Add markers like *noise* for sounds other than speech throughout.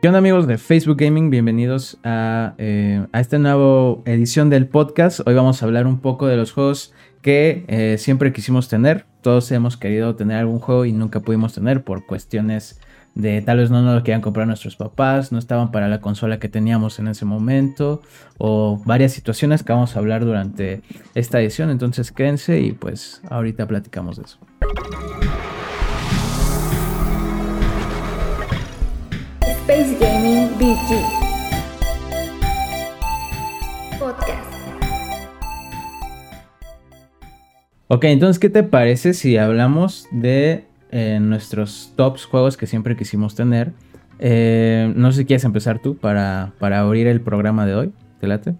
¿Qué onda amigos de Facebook Gaming? Bienvenidos a, eh, a, esta nueva edición del podcast. Hoy vamos a hablar un poco de los juegos que eh, siempre quisimos tener. Todos hemos querido tener algún juego y nunca pudimos tener por cuestiones de tal vez no nos lo querían comprar nuestros papás, no estaban para la consola que teníamos en ese momento o varias situaciones que vamos a hablar durante esta edición. Entonces quédense y pues ahorita platicamos de eso. Space Gaming BG Podcast. Ok, entonces, ¿qué te parece si hablamos de eh, nuestros tops juegos que siempre quisimos tener? Eh, no sé si quieres empezar tú para, para abrir el programa de hoy. ¿Te late?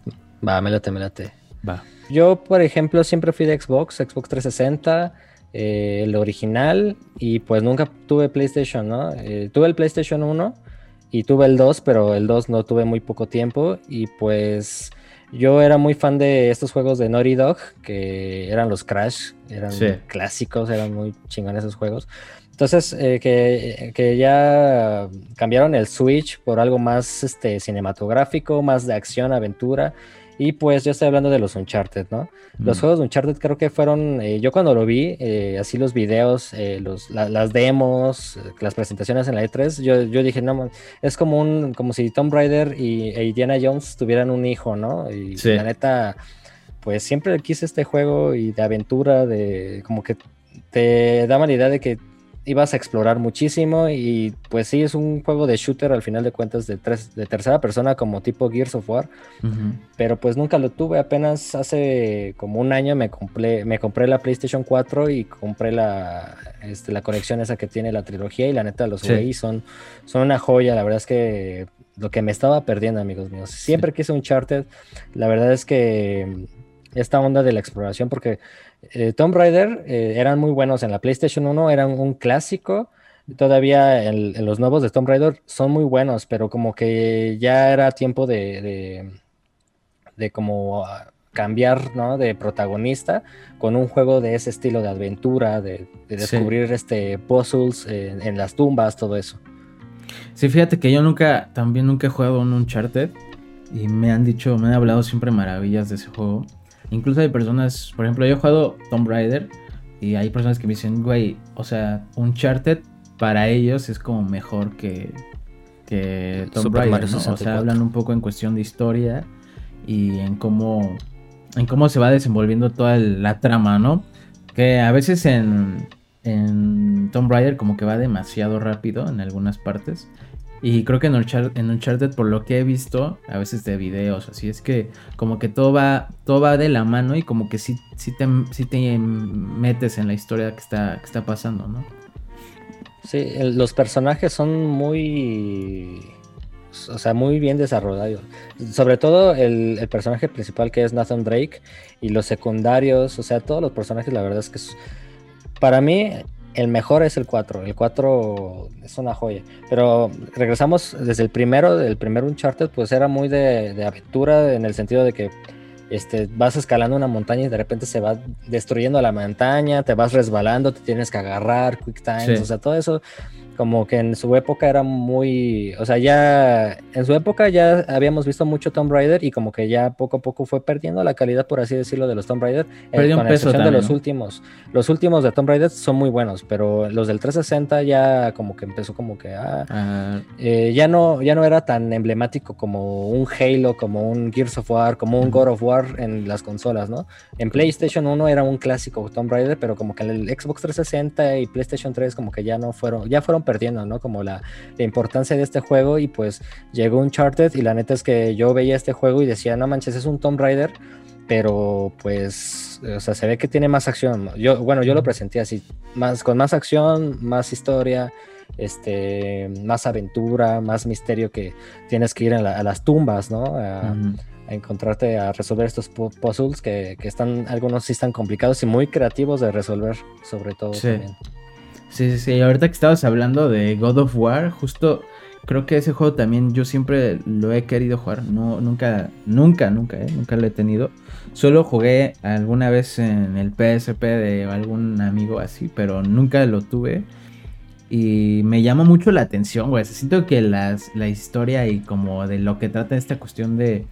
Va, me late, me late. Va. Yo, por ejemplo, siempre fui de Xbox, Xbox 360, eh, el original, y pues nunca tuve PlayStation, ¿no? Eh, tuve el PlayStation 1 y tuve el 2, pero el 2 no tuve muy poco tiempo y pues yo era muy fan de estos juegos de Naughty Dog, que eran los Crash, eran Sí. clásicos, eran muy chingones esos juegos. Entonces, eh, que, que ya cambiaron el Switch por algo más este, cinematográfico, más de acción, aventura. Y pues yo estoy hablando de los Uncharted, ¿no? Los Mm. juegos de Uncharted creo que fueron, eh, yo cuando lo vi, eh, así los videos, eh, los, la- las demos, las presentaciones en la E3, yo, yo dije, no, es como un, como si Tomb Raider y e Indiana Jones tuvieran un hijo, ¿no? Y Sí. la neta, pues siempre quise este juego y de aventura, de como que te daba la idea de que ibas a explorar muchísimo y pues sí, es un juego de shooter al final de cuentas de, tres, de tercera persona como tipo Gears of War Ujú. pero pues nunca lo tuve. Apenas hace como un año me compré, me compré la PlayStation 4 y compré la, este, la conexión esa que tiene la trilogía y la neta los Sí. jugué y son, son una joya. La verdad es que lo que me estaba perdiendo, amigos míos. Siempre quise un Uncharted. La verdad es que esta onda de la exploración, porque eh, Tomb Raider eh, eran muy buenos en la PlayStation 1, eran un clásico. Todavía en, en los nuevos de Tomb Raider son muy buenos, pero como que ya era tiempo de, de, de como ah, cambiar ¿no? de protagonista con un juego de ese estilo de aventura, de, de Sí. descubrir este puzzles en, en las tumbas, todo eso. Sí, fíjate que yo nunca, también nunca he jugado un Uncharted y me han dicho, me han hablado siempre maravillas de ese juego. Incluso hay personas, por ejemplo, yo he jugado Tomb Raider y hay personas que me dicen, güey, o sea, Uncharted para ellos es como mejor que, que Tomb Super Raider, Mario ¿no? O sea, 64. hablan un poco en cuestión de historia y en cómo, en cómo se va desenvolviendo toda el- la trama, ¿no? Que a veces en, en Tomb Raider como que va demasiado rápido en algunas partes. Y creo que en, Unchar- en Uncharted, por lo que he visto, a veces de videos, así es que como que todo va, todo va de la mano y como que sí, sí, te, sí te metes en la historia que está, que está pasando, ¿no? Sí, los personajes son muy, o sea, muy bien desarrollados. Sobre todo el, el personaje principal que es Nathan Drake y los secundarios, o sea, todos los personajes, la verdad es que es- para mí el mejor es el 4. El 4 es una joya. Pero regresamos desde el primero, el primer Uncharted, pues era muy de, de aventura en el sentido de que este, vas escalando una montaña y de repente se va destruyendo la montaña, te vas resbalando, te tienes que agarrar, quick times, Sí. o sea, todo eso como que en su época era muy, o sea, ya en su época ya habíamos visto mucho Tomb Raider y como que ya poco a poco fue perdiendo la calidad, por así decirlo, de los Tomb Raider, eh, Perdió un con peso excepción de los ¿no? últimos. Los últimos de Tomb Raider son muy buenos, pero los del 360 ya como que empezó como que ah, Ah, eh, ya no ya no era tan emblemático como un Halo, como un Gears of War, como un God of War en las consolas, ¿no? En PlayStation 1 era un clásico Tomb Raider, pero como que en el Xbox 360 y PlayStation 3 como que ya no fueron, ya fueron perdiendo, ¿no? Como la, la importancia de este juego y pues llegó Uncharted y la neta es que yo veía este juego y decía, no manches, es un Tomb Raider, pero pues, o sea, se ve que tiene más acción. Yo, bueno, yo lo presenté así, más, con más acción, más historia, este, más aventura, más misterio que tienes que ir a, la- a las tumbas, ¿no? A, a encontrarte a resolver estos pu- puzzles que, que están, algunos sí están complicados y muy creativos de resolver, sobre todo Sí. también. Sí, sí, sí. Ahorita que estabas hablando de God of War, justo creo que ese juego también yo siempre lo he querido jugar. No, nunca, nunca, nunca, ¿eh? Nunca lo he tenido. Solo jugué alguna vez en el PSP de algún amigo así, pero nunca lo tuve. y me llama mucho la atención, güey. Siento que las, la historia y como de lo que trata esta cuestión de,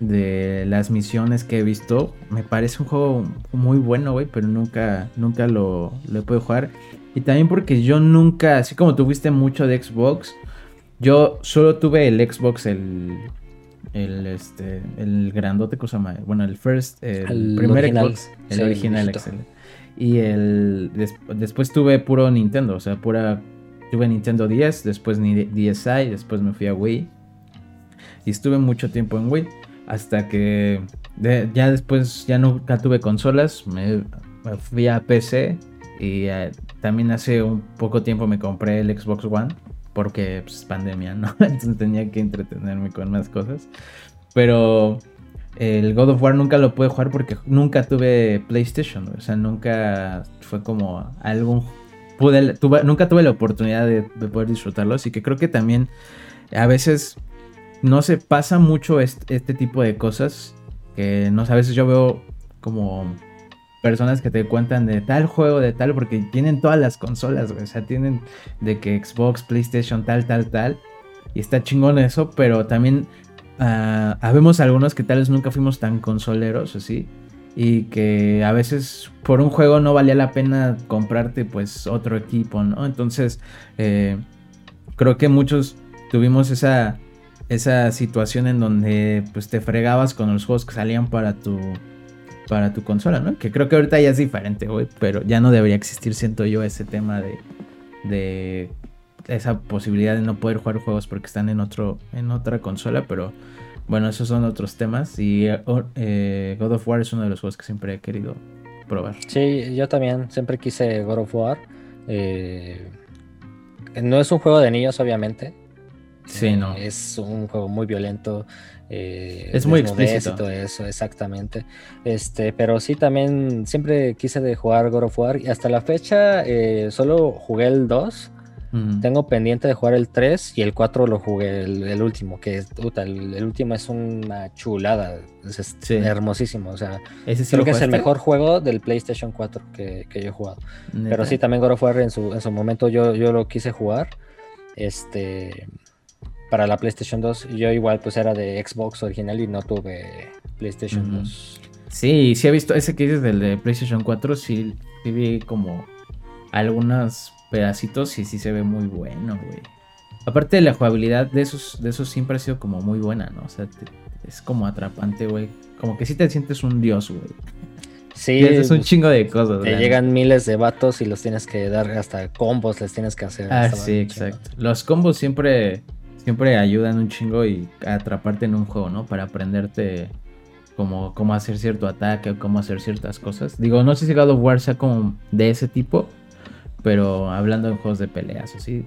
de las misiones que he visto, me parece un juego muy bueno, güey, pero nunca, nunca lo, lo he podido jugar. Y también porque yo nunca, así como tuviste mucho de Xbox, yo solo tuve el Xbox, el, el, este, el grandote, cosa más, bueno, el first, el, primer Xbox, el original, excelente. Y el después tuve puro Nintendo, o sea, pura tuve Nintendo 10, después DSi, después me fui a Wii. Y estuve mucho tiempo en Wii hasta que ya después ya nunca tuve consolas, me, fui a PC y eh, también hace un poco tiempo me compré el Xbox One porque pues pandemia, ¿no? *laughs* Entonces tenía que entretenerme con más cosas. Pero el God of War nunca lo pude jugar porque nunca tuve PlayStation, o sea, nunca fue como algún... Pude, nunca tuve la oportunidad de, poder disfrutarlo, así que creo que también a veces no se pasa mucho este, tipo de cosas, que no sé, a veces yo veo como personas que te cuentan de tal juego, de tal, porque tienen todas las consolas, o sea, tienen de que Xbox, PlayStation, tal, tal, tal, y está chingón eso, pero también uh, habemos algunos que tal vez nunca fuimos tan consoleros, así. Y que a veces por un juego no valía la pena comprarte pues otro equipo, ¿no? Entonces eh, creo que muchos tuvimos esa, esa situación en donde pues te fregabas con los juegos que salían para tu, para tu consola, ¿no? Que creo que ahorita ya es diferente, güey, pero ya no debería existir, siento yo, ese tema de, de esa posibilidad de no poder jugar juegos porque están en otro en otra consola, pero bueno, esos son otros temas y eh, God of War es uno de los juegos que siempre he querido probar. Sí, yo también siempre quise God of War. Eh, no es un juego de niños, obviamente. Sí, no. Eh, es un juego muy violento. es muy explícito. todo eso, exactamente. Este, pero sí, también siempre quise de jugar God of War y hasta la fecha solo jugué el 2 tengo pendiente de jugar el 3 y el 4 lo jugué el, último, que es, el, último es una chulada, es, hermosísimo, o sea, creo que es el mejor juego del PlayStation 4 que, yo he jugado. Pero sí, también God of War en su, en su momento yo, yo lo quise jugar, este, para la PlayStation 2, yo igual pues era de Xbox original y no tuve PlayStation 2. Sí, sí he visto ese que dices del de PlayStation 4, sí, sí vi como algunas pedacitos y sí se ve muy bueno, güey. Aparte de la jugabilidad de esos, de esos siempre ha sido como muy buena, ¿no? O sea, es como atrapante, güey. Como que sí te sientes un dios, güey. Sí. es un chingo de cosas. Te llegan miles de vatos y los tienes que dar hasta combos, les tienes que hacer. Ah, sí, exacto. Los combos siempre, siempre ayudan un chingo y atraparte en un juego, ¿no? Para aprenderte como cómo hacer cierto ataque o cómo hacer ciertas cosas. Digo, no sé si God of War sea como de ese tipo, pero hablando de juegos de peleas, así,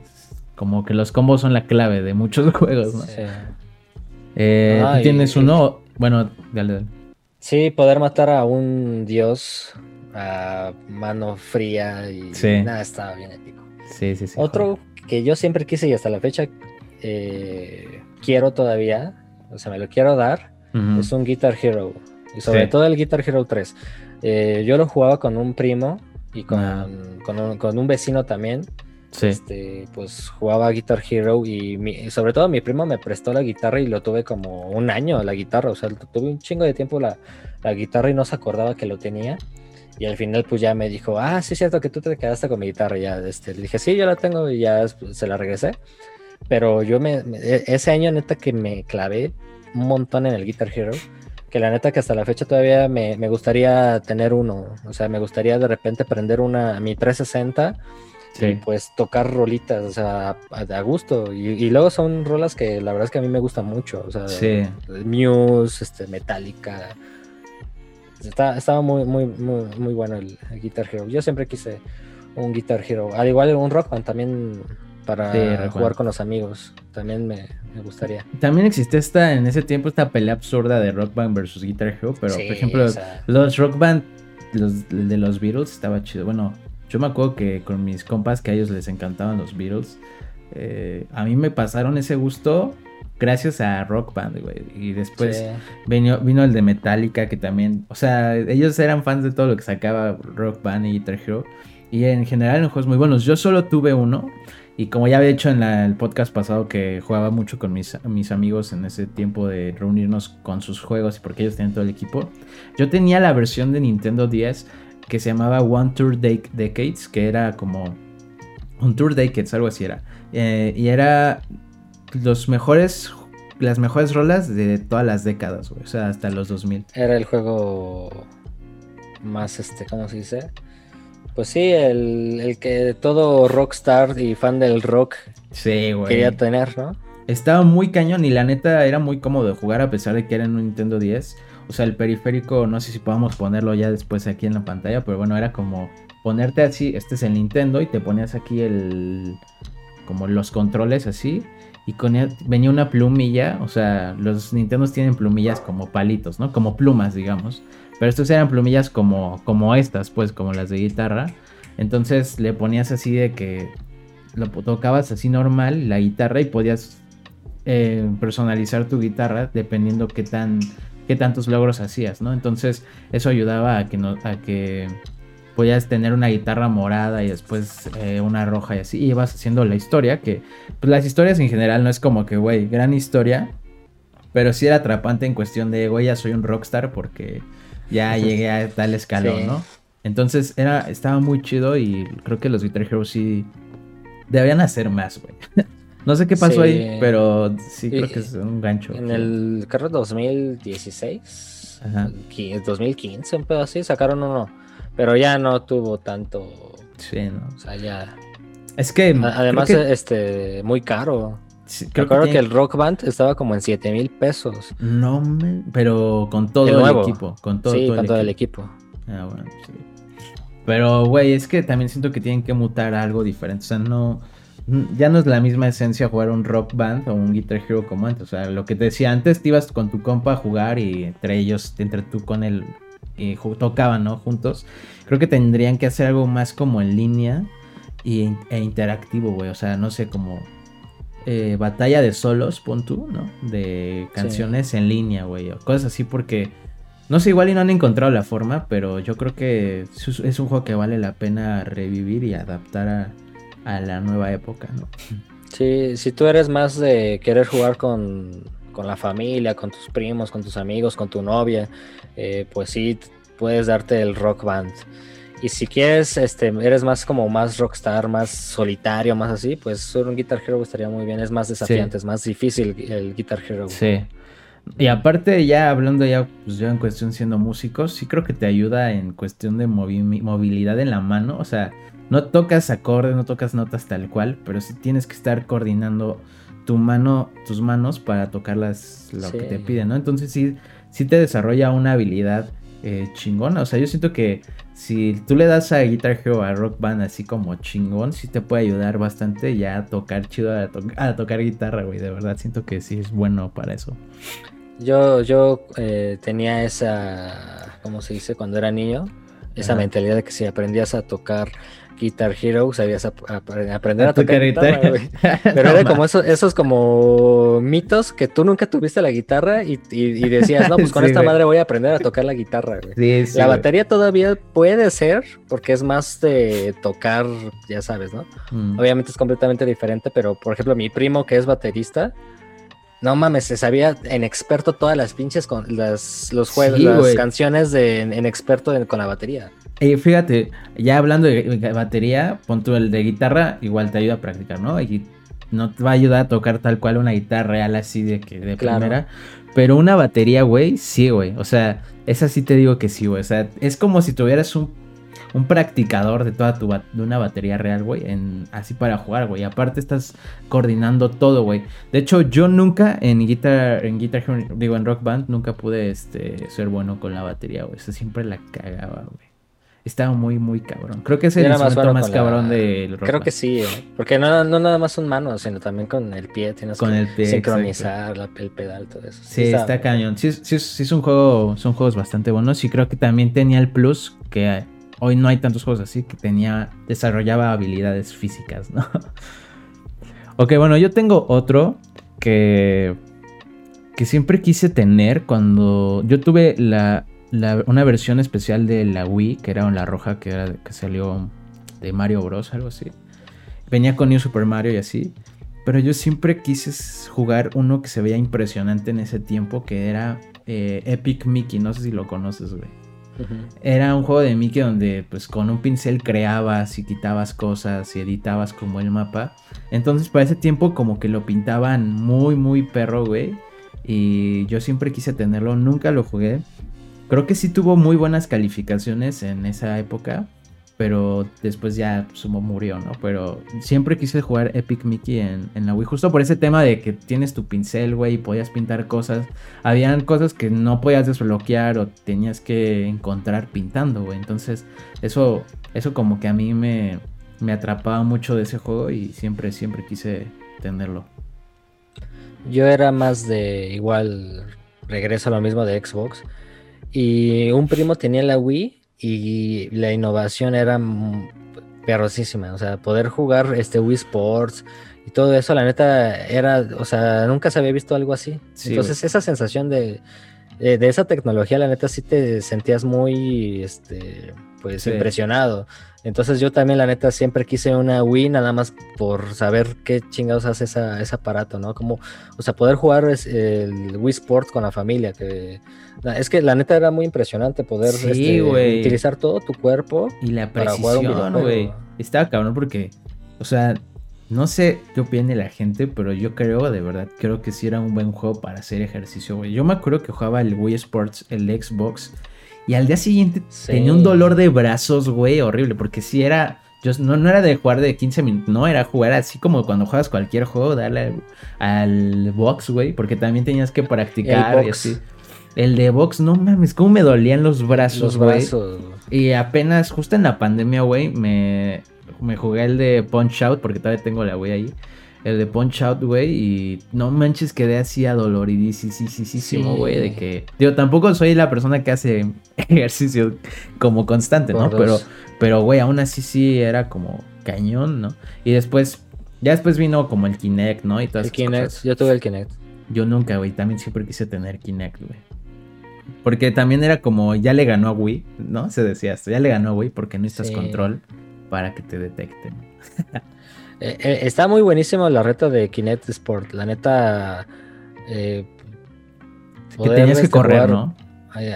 como que los combos son la clave de muchos *laughs* juegos, ¿no? Sí. Eh, ¿tú tienes uno, bueno, dale, dale. Sí, poder matar a un dios a mano fría y nada, estaba bien épico. Sí, sí, sí. Otro que yo siempre quise y hasta la fecha eh, quiero todavía, o sea, me lo quiero dar, es un Guitar Hero. Y sobre todo el Guitar Hero 3. Eh, yo lo jugaba con un primo y con, ah. con, un, vecino también. Este, pues jugaba Guitar Hero y sobre todo mi primo me prestó la guitarra y lo tuve como un año la guitarra, o sea, tuve un chingo de tiempo la, guitarra y no se acordaba que lo tenía. Y al final pues ya me dijo, ah, sí es cierto que tú te quedaste con mi guitarra. Y ya este, le dije, sí, yo la tengo y ya se la regresé. Pero yo me, e, ese año neta que me clavé un montón en el Guitar Hero que la neta que hasta la fecha todavía me, gustaría tener uno. O sea, me gustaría de repente prender una mi 360 y pues tocar rolitas, o sea, a, gusto. Y, luego son rolas que la verdad es que a mí me gustan mucho. O sea, Muse, este, Metallica. estaba muy, muy, muy, muy bueno el, Guitar Hero. Yo siempre quise un Guitar Hero. Al igual un Rock Band también para jugar con los amigos. También me, gustaría. También existía esta, en ese tiempo esta pelea absurda de Rock Band versus Guitar Hero, pero por ejemplo, los Rock Band los, de los Beatles estaba chido. Bueno, yo me acuerdo que con mis compas que a ellos les encantaban los Beatles, eh, a mí me pasaron ese gusto gracias a Rock Band, güey. Y después vino, vino el de Metallica, que también, o sea, ellos eran fans de todo lo que sacaba Rock Band y Guitar Hero. Y en general en juegos muy buenos. Yo solo tuve uno. Y como ya había dicho en el podcast pasado que jugaba mucho con mis, amigos en ese tiempo de reunirnos con sus juegos y porque ellos tenían todo el equipo. Yo tenía la versión de Nintendo 10 que se llamaba One Tour Dec- Decades, que era como un Tour Decades, algo así era. Eh, y era los mejores, las mejores rolas de todas las décadas, güey. O sea, hasta los 2000. Era el juego más, este, ¿cómo se dice? Pues sí, el, el que todo rockstar y fan del rock Sí, güey. quería tener, ¿no? Estaba muy cañón y la neta era muy cómodo de jugar a pesar de que era en un Nintendo 10. O sea, el periférico, no sé si podamos ponerlo ya después aquí en la pantalla, pero bueno, era como ponerte así, este es el Nintendo y te ponías aquí el como los controles así y con él venía una plumilla, o sea, los Nintendos tienen plumillas como palitos, ¿no? Como plumas, digamos. Pero estos eran plumillas como como estas, pues como las de guitarra. Entonces le ponías así de que lo tocabas así normal la guitarra y podías eh, personalizar tu guitarra dependiendo qué tan qué tantos logros hacías, ¿no? Entonces eso ayudaba a que no a que podías tener una guitarra morada y después eh, una roja y así y ibas haciendo la historia que pues las historias en general no es como que güey gran historia pero sí era atrapante en cuestión de güey ya soy un rockstar porque ya llegué a tal escalón, Sí. ¿no? Entonces era estaba muy chido y creo que los Guitar Hero sí deberían hacer más, güey. *laughs* No sé qué pasó Sí. ahí, pero sí creo que es un gancho. En el carro 2016, Ajá. qui- 2015, un pedo así, sacaron uno. Pero ya no tuvo tanto. Sí, ¿no? O sea, ya. Es que. Además, que, este, muy caro. Sí, creo que, tiene- el Rock Band estaba como en 7 mil pesos. No, me- pero con todo El equipo. Con todo, sí, todo con el todo el equipo. equipo. Ah, bueno, sí. Pero, güey, es que también siento que tienen que mutar a algo diferente. O sea, no. Ya no es la misma esencia jugar un rock band o un Guitar Hero como antes. O sea, lo que te decía antes, te ibas con tu compa a jugar y entre ellos, entre tú con él, y ju- tocaban, ¿no? Juntos. Creo que tendrían que hacer algo más como en línea y, e interactivo, güey. O sea, no sé, como eh, batalla de solos, pon tú, ¿no? De canciones en línea, güey. O cosas así porque... No sé, igual y no han encontrado la forma, pero yo creo que es un juego que vale la pena revivir y adaptar a, a la nueva época, ¿no? Sí, si tú eres más de querer jugar con, con la familia, con tus primos, con tus amigos, con tu novia, eh, pues sí, puedes darte el rock band. Y si quieres, este, eres más como más rockstar, más solitario, más así, pues un Guitar Hero estaría muy bien. Es más desafiante, es más difícil el Guitar Hero. Sí. Y aparte, ya hablando ya, pues yo en cuestión siendo músicos, sí creo que te ayuda en cuestión de movi- movilidad en la mano. O sea, no tocas acordes, no tocas notas tal cual, pero sí tienes que estar coordinando tu mano, tus manos para tocar las, lo que te piden, ¿no? Entonces sí, sí te desarrolla una habilidad eh, chingona. O sea, yo siento que si tú le das a Guitar Hero a Rock Band así como chingón, sí te puede ayudar bastante ya a tocar chido, a, to- a tocar guitarra, güey. De verdad, siento que sí es bueno para eso. Yo, yo eh, tenía esa, ¿cómo se dice? Cuando era niño, esa Ajá. mentalidad de que si aprendías a tocar Guitar Hero, sabías ap- ap- aprender a, tocar, guitarra, güey. *laughs* Pero era como eso- esos como mitos que tú nunca tuviste la guitarra y, y- y decías, no, pues con Sí, esta güey. madre voy a aprender a tocar la guitarra, güey. Sí, sí, la güey. batería todavía puede ser, porque es más de tocar, ya sabes, ¿no? Mm. Obviamente es completamente diferente, pero por ejemplo, mi primo que es baterista, no mames, se sabía en experto todas las pinches con las los juegos, las güey. canciones de en, en experto en- con la batería. Y fíjate, ya hablando de batería, pon tú el de guitarra, igual te ayuda a practicar, ¿no? Y no te va a ayudar a tocar tal cual una guitarra real así de que de Claro. primera. Pero una batería, güey, sí, güey. O sea, esa sí te digo que sí, güey. O sea, es como si tuvieras un, un practicador de toda tu de una batería real, güey. Así para jugar, güey. Aparte estás coordinando todo, güey. De hecho, yo nunca en Guitar, en Guitar digo, en Rock Band, nunca pude este, ser bueno con la batería, güey. O sea, siempre la cagaba, güey. Estaba muy, muy cabrón. Creo que es el más instrumento más con la- cabrón del rock Creo band. que sí, eh, porque no, no nada más son manos, sino también con el pie tienes Con que el pie, sincronizar la- el pedal, todo eso. Sí, está cañón. Sí, sí, sí es un juego, son juegos bastante buenos y creo que también tenía el plus que hoy no hay tantos juegos así que tenía desarrollaba habilidades físicas, ¿no? *laughs* ok, bueno, yo tengo otro que que siempre quise tener cuando yo tuve la, la- una versión especial de la Wii que era la roja que era que salió de Mario Bros, algo así. Venía con New Super Mario y así. Pero yo siempre quise jugar uno que se veía impresionante en ese tiempo, que era eh, Epic Mickey. No sé si lo conoces, güey. Era un juego de Mickey donde pues con un pincel creabas y quitabas cosas y editabas como el mapa. Entonces para ese tiempo como que lo pintaban muy muy perro, güey. Y yo siempre quise tenerlo, nunca lo jugué. Creo que sí tuvo muy buenas calificaciones en esa época pero después ya Sumo murió, ¿no? Pero siempre quise jugar Epic Mickey en, la Wii, justo por ese tema de que tienes tu pincel, güey, y podías pintar cosas. Habían cosas que no podías desbloquear o tenías que encontrar pintando, güey. Entonces, eso, eso como que a mí me, me atrapaba mucho de ese juego y siempre, siempre quise tenerlo. Yo era más de igual, regreso a lo mismo de Xbox. Y un primo tenía la Wii y la innovación era perrosísima, o sea, poder jugar este Wii Sports y todo eso, la neta era, o sea, nunca se había visto algo así. Entonces esa sensación de, de, esa tecnología, la neta sí te sentías muy, este, pues impresionado. Entonces yo también, la neta, siempre quise una Wii nada más por saber qué chingados hace esa, ese aparato, ¿no? Como, o sea, poder jugar el Wii Sport con la familia, que es que la neta era muy impresionante poder este, utilizar todo tu cuerpo. Y la precisión, güey. Estaba cabrón porque, o sea, no sé qué opine la gente, pero yo creo, de verdad, creo que sí era un buen juego para hacer ejercicio, güey. Yo me acuerdo que jugaba el Wii Sports, el Xbox y al día siguiente tenía un dolor de brazos, güey, horrible. Porque si era. Yo, no, no era de jugar de 15 minutos, no, era jugar así como cuando juegas cualquier juego, darle al, box, güey. Porque también tenías que practicar y así. El de box, no mames, cómo me dolían los brazos, güey. Y apenas, justo en la pandemia, güey, me, me jugué el de Punch Out, porque todavía tengo la güey ahí el de Punch Out, güey, y no manches, quedé así adoloridísimo, güey, de que, digo, tampoco soy la persona que hace *laughs* ejercicio como constante, ¿no? Pero, pero, güey, aún así sí era como cañón, ¿no? Y después, ya después vino como el Kinect, ¿no? Y todas el Kinect, yo tuve el Kinect. Yo nunca, güey, también siempre quise tener Kinect, güey. Porque también era como, ya le ganó a Wii, ¿no? Se decía esto, ya le ganó a Wii porque no estás control para que te detecten. *laughs* Eh, eh, está muy buenísimo la reta de Kinect Sport. La neta. Eh, que tenías que correr, ¿no?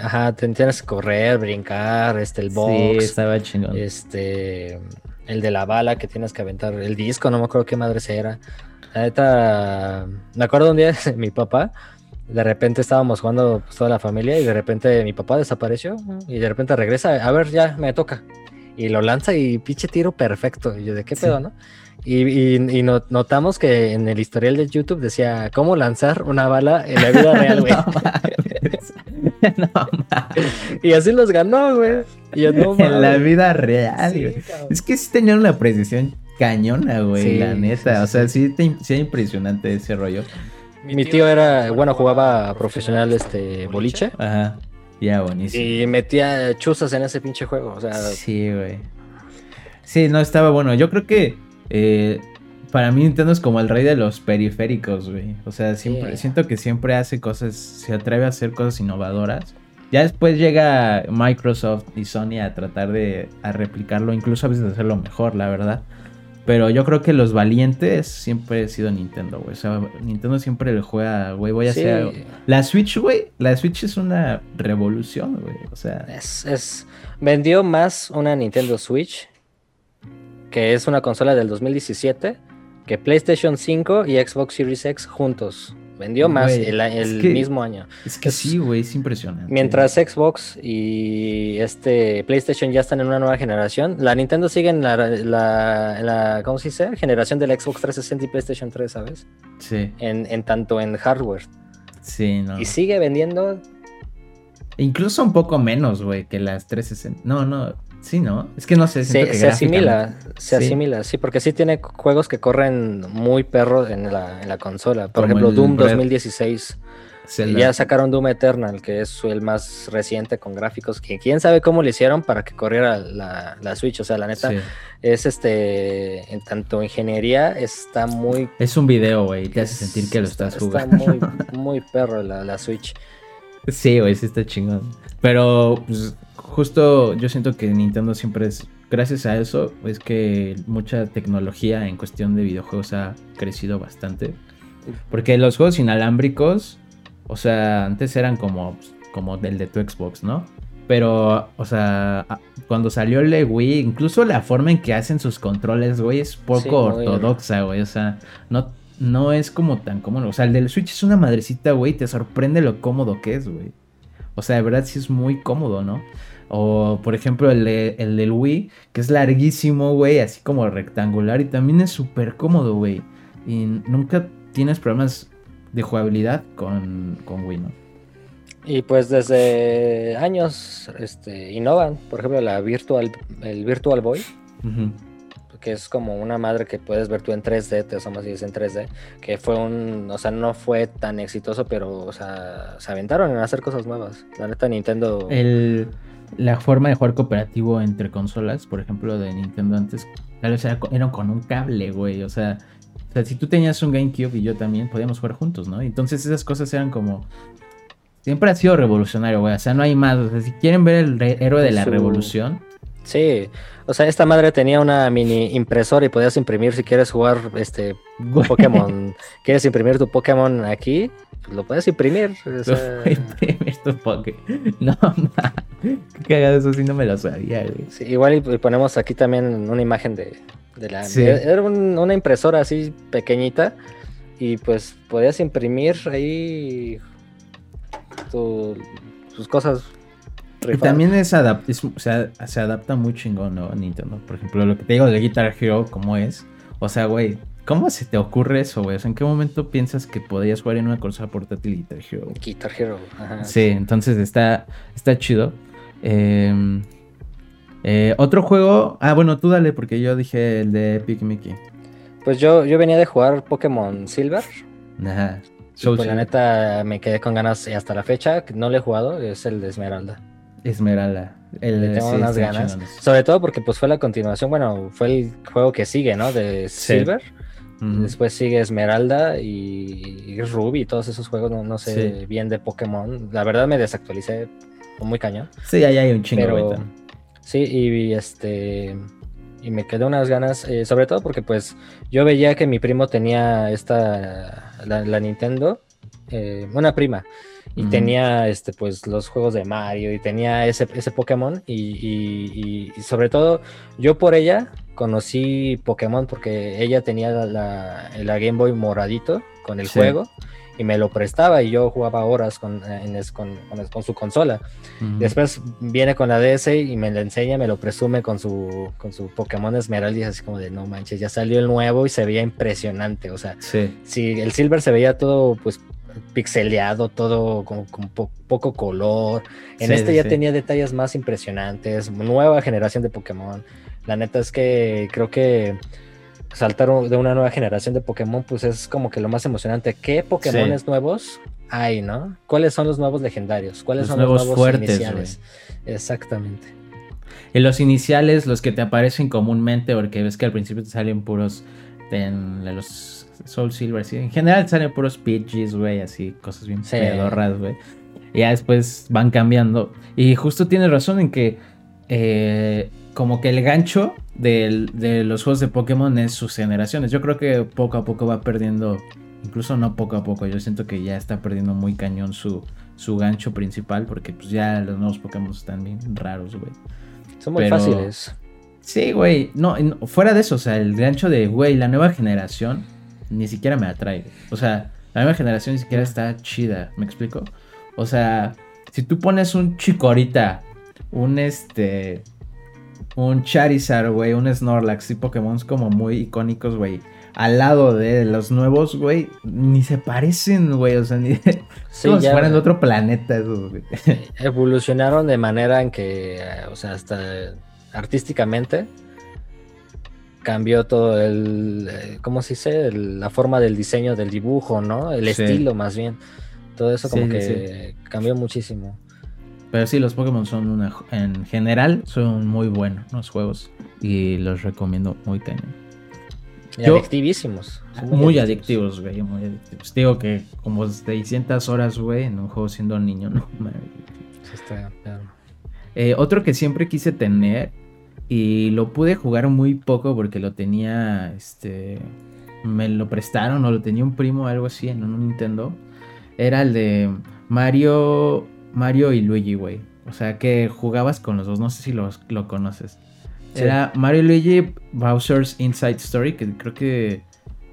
Ajá, tenías que correr, brincar, este, el box. Sí, estaba chingón. Este. El de la bala que tienes que aventar. El disco, no me acuerdo qué madre era. La neta. Me acuerdo un día *laughs* mi papá. De repente estábamos jugando pues, toda la familia y de repente mi papá desapareció y de repente regresa. A ver, ya me toca. Y lo lanza y pinche tiro perfecto. Y yo, ¿de qué pedo, no? Y, notamos que en el historial de YouTube decía cómo lanzar una bala en la vida real, *laughs* güey. no, *laughs* y así los ganó, güey. en la vida real, güey. Es que sí tenían una precisión cañona, güey, la neta. O sea, sí, sí impresionante ese rollo. Mi tío era, bueno, jugaba profesional este boliche. Ajá. Ya, buenísimo. Y metía chuzas en ese pinche juego, o sea. Sí, güey. Sí, no, estaba bueno. Yo creo que eh, para mí Nintendo es como el rey de los periféricos, güey. O sea, siempre, siento que siempre hace cosas, se atreve a hacer cosas innovadoras. Ya después llega Microsoft y Sony a tratar de a replicarlo, incluso a veces hacerlo mejor, la verdad. Pero yo creo que los valientes siempre ha sido Nintendo, güey. O sea, Nintendo siempre le juega, güey, voy a hacer... La Switch, güey, la Switch es una revolución, güey. O sea... Es, es... Vendió más una Nintendo Switch que es una consola del 2017, que PlayStation 5 y Xbox Series X juntos. Vendió más el, mismo año. Es que sí, güey, es impresionante. Mientras Xbox y este PlayStation ya están en una nueva generación, la Nintendo sigue en la, la, ¿cómo se dice? Generación del Xbox 360 y PlayStation 3, ¿sabes? Sí. En, en tanto en hardware. Sí, no. Y sigue vendiendo. Incluso un poco menos, güey, que las 360. No, no. Sí, ¿no? Es que no sé. Se, se asimila, se asimila, sí, porque sí tiene juegos que corren muy perro en la, en la consola. Por ejemplo, Doom 2016. Y ya sacaron Doom Eternal, que es el más reciente con gráficos. Que quién sabe cómo le hicieron para que corriera la, la Switch. O sea, la neta, es este. En tanto ingeniería, está muy. Es un video, güey. Te hace sentir que lo estás jugando. Está muy, *laughs* muy perro la, la Switch. Sí, güey, sí está chingón. Pero, pues, justo yo siento que Nintendo siempre es gracias a eso es que mucha tecnología en cuestión de videojuegos ha crecido bastante. Porque los juegos inalámbricos, o sea, antes eran como, como del de tu Xbox, ¿no? Pero, o sea, cuando salió el Wii, incluso la forma en que hacen sus controles, güey, es poco Sí, ortodoxa, güey. O sea, no, no es como tan cómodo. O sea, el del Switch es una madrecita, güey, te sorprende lo cómodo que es, güey. O sea, de verdad sí es muy cómodo, ¿no? O, por ejemplo, el, de- el del Wii, que es larguísimo, güey, así como rectangular y también es súper cómodo, güey. Y nunca tienes problemas de jugabilidad con, con Wii, ¿no? Y pues desde años este, innovan, por ejemplo, la Virtual, el Virtual Boy, que es como una madre que puedes ver tú en 3D, te asomas y es en 3D, que fue un, o sea, no fue tan exitoso, pero, o sea, se aventaron en hacer cosas nuevas. La neta, Nintendo... El, la forma de jugar cooperativo entre consolas, por ejemplo, de Nintendo antes, tal vez era, con- era con un cable, güey. O sea, o sea, si tú tenías un GameCube y yo también, podíamos jugar juntos, ¿no? Entonces esas cosas eran como... Siempre ha sido revolucionario, güey. O sea, no hay más. O sea, si quieren ver el héroe de la Su- revolución, Sí, o sea, esta madre tenía una mini impresora y podías imprimir si quieres jugar este güey, Pokémon. ¿Quieres imprimir tu Pokémon aquí? Pues lo puedes imprimir. o sea, imprimir tu Poké. *laughs* No, ma, qué cagado, eso sí no me lo sabía, güey. sí, igual y y ponemos aquí también una imagen de, de la... Sí. Era un- una impresora así pequeñita y pues podías imprimir ahí tu- tus cosas. Y también es adap- es- o sea, se adapta muy chingón, ¿no? Nintendo. Por ejemplo, lo que te digo de Guitar Hero, ¿cómo es? O sea, güey, ¿cómo se te ocurre eso, güey? O sea, ¿en qué momento piensas que podías jugar en una consola portátil Guitar Hero? güey? Guitar Hero. ajá. Sí, entonces está, está chido. Eh, eh, otro juego. Ah, bueno, tú dale, porque yo dije el de Epic Mickey. Pues yo, yo venía de jugar Pokémon Silver. Ajá. Soul pues la Silver. neta me quedé con ganas y hasta la fecha. No le he jugado, es el de Esmeralda. Esmeralda. El, Le tengo sí, unas ganas. Sobre todo porque pues fue la continuación, bueno, fue el juego que sigue, ¿no? De Sí. Después sigue Esmeralda y, y Ruby, todos esos juegos, no, no sé Sí. bien de Pokémon. La verdad me desactualicé muy cañón. Sí, ahí hay un chingo, Pero sí, y, este y me quedé unas ganas, eh, sobre todo porque pues yo veía que mi primo tenía esta la, la Nintendo, eh, una prima, y tenía este pues los juegos de Mario y tenía ese, ese Pokémon y, y- y- y sobre todo yo por ella conocí Pokémon porque ella tenía la, la- la Game Boy moradito con el Sí. juego y me lo prestaba y yo jugaba horas con, en es- con- con- con su consola. Después viene con la DS y me la enseña, me lo presume con su, con su Pokémon Esmeralda y es así como de no manches, ya salió el nuevo y se veía impresionante. O sea, Sí. si el Silver se veía todo pues pixeleado, todo con po- poco color. En Sí, este sí, ya tenía detalles más impresionantes, nueva generación de Pokémon. La neta es que creo que saltar de una nueva generación de Pokémon pues es como que lo más emocionante. ¿Qué Pokémones nuevos hay, no? ¿Cuáles son los nuevos legendarios? ¿Cuáles Los son nuevos los nuevos fuertes, iniciales? Exactamente. Y los iniciales, los que te aparecen comúnmente, porque ves que al principio te salen puros en los Soul Silver, sí. En general te salen puros Pidgeys, güey, así, cosas bien Sí. pedorras, güey. Y ya después van cambiando. Y justo tienes razón en que eh, como que el gancho del- de los juegos de Pokémon es sus generaciones. Yo creo que poco a poco va perdiendo, incluso no poco a poco, yo siento que ya está perdiendo muy cañón su, su gancho principal, porque pues ya los nuevos Pokémon están bien raros, güey. Son muy Pero- fáciles. Sí, güey. No, fuera de eso, o sea, el gancho de, güey, la nueva generación ni siquiera me atrae. O sea, la nueva generación ni siquiera está chida, ¿me explico? O sea, si tú pones un Chikorita, un este, un Charizard, güey, un Snorlax y Pokémon como muy icónicos, güey, al lado de los nuevos, güey, ni se parecen, güey, o sea, ni... *laughs* Sí, como si ya fueran de otro planeta esos, güey. *laughs* evolucionaron de manera en que, o sea, hasta artísticamente cambió todo el, eh, ¿cómo se dice? El- la forma del diseño del dibujo, ¿no? El Sí. estilo más bien. Todo eso como sí, que cambió muchísimo. Pero sí, los Pokémon son una. En general, son muy buenos los juegos. Y los recomiendo muy cañón. Y Yo- adictivísimos. Muy adictivos, güey. Muy adictivos. Digo que como 600 horas, güey, en un juego siendo niño, *laughs* no. Sí, está, claro. Eh, otro que siempre quise tener Y lo pude jugar muy poco porque lo tenía, este, me lo prestaron o lo tenía un primo o algo así en un Nintendo. Era el de Mario, Mario y Luigi, güey. O sea que jugabas con los dos, no sé si los, lo conoces. Sí. Era Mario y Luigi Bowser's Inside Story, que creo que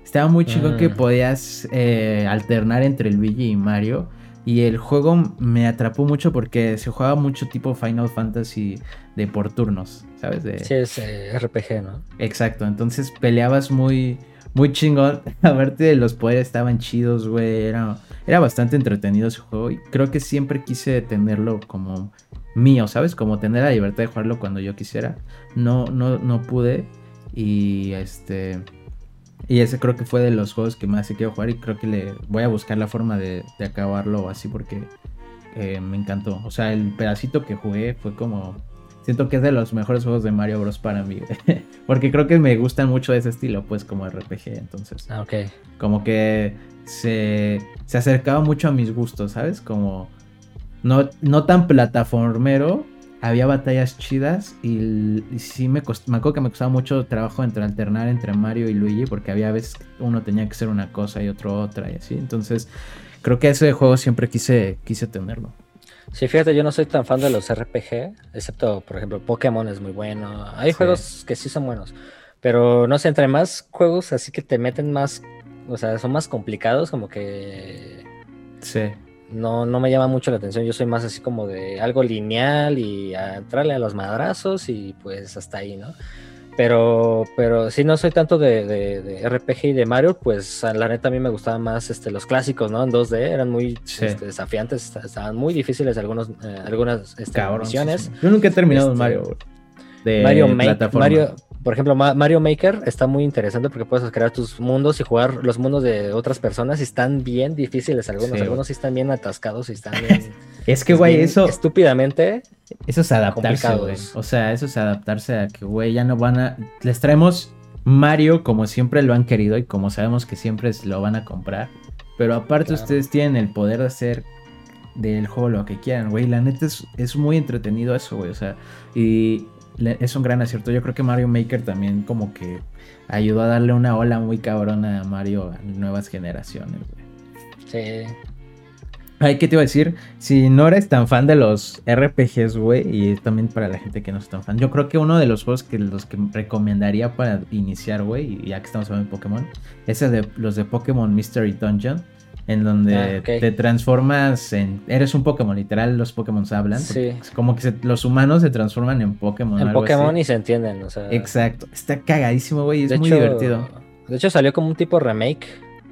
estaba muy chico que Mm. podías eh, alternar entre Luigi y Mario. Y el juego me atrapó mucho porque se jugaba mucho tipo Final Fantasy de por turnos, ¿sabes? De... Sí, es eh, RPG, ¿no? Exacto, entonces peleabas muy, muy chingón. *laughs* Aparte los poderes estaban chidos, güey. Era, era bastante entretenido ese juego. Y creo que siempre quise tenerlo como mío, ¿sabes? Como tener la libertad de jugarlo cuando yo quisiera. No, no, no pude. Y este. Y ese creo que fue de los juegos que más he quiero jugar. Y creo que le voy a buscar la forma de, de acabarlo así porque eh, me encantó. O sea, el pedacito que jugué fue como. Siento que es de los mejores juegos de Mario Bros. para mí. *laughs* Porque creo que me gustan mucho ese estilo, pues como RPG. Entonces, Ah, como que se, se acercaba mucho a mis gustos, ¿sabes? Como no, no tan plataformero. Había batallas chidas y, y sí me, cost- me acuerdo que me costaba mucho trabajo entre alternar entre Mario y Luigi porque había veces que uno tenía que ser una cosa y otro otra y así. Entonces creo que ese juego siempre quise, quise tenerlo. Sí, fíjate, yo no soy tan fan de los RPG, excepto, por ejemplo, Pokémon es muy bueno. Hay Sí. juegos que sí son buenos, pero no sé, entre más juegos así que te meten más, o sea, son más complicados, como que Sí. no, no me llama mucho la atención. Yo soy más así como de algo lineal y a entrarle a los madrazos y pues hasta ahí, ¿no? Pero, pero sí, no soy tanto de, de- de RPG y de Mario, pues la neta a mí me gustaban más este, los clásicos, ¿no? En 2D, eran muy Sí. este, desafiantes, est- estaban muy difíciles algunos, eh, algunas este, Cabrón. misiones. sí, sí. Yo nunca he terminado Este, Mario. De Mario, Ma- plataforma. Mario, por ejemplo, Ma- Mario Maker está muy interesante porque puedes crear tus mundos y jugar los mundos de otras personas y están bien difíciles algunos, Sí, algunos sí están bien atascados y están bien, *laughs* Es que, güey, eso, estúpidamente eso es adaptarse, güey. O sea, eso es adaptarse a que, güey, ya no van a. Les traemos Mario como siempre lo han querido y como sabemos que siempre lo van a comprar. Pero aparte, Claro. ustedes tienen el poder de hacer del juego lo que quieran, güey. La neta es, es muy entretenido eso, güey. O sea, y es un gran acierto. Yo creo que Mario Maker también, como que ayudó a darle una ola muy cabrona a Mario a nuevas generaciones, güey. sí, Ay, ¿qué te iba a decir? Si no eres tan fan de los RPGs, güey, y también para la gente que no es tan fan, yo creo que uno de los juegos que los que recomendaría para iniciar, güey, y ya que estamos hablando de Pokémon, es el de los de Pokémon Mystery Dungeon, en donde Ah, te transformas en... Eres un Pokémon, literal, los Pokémon hablan. Sí. es Como que se- los humanos se transforman en Pokémon. en algo Pokémon así. y se entienden, o sea, Exacto. Está cagadísimo, güey, es de muy hecho- divertido. De hecho salió como un tipo remake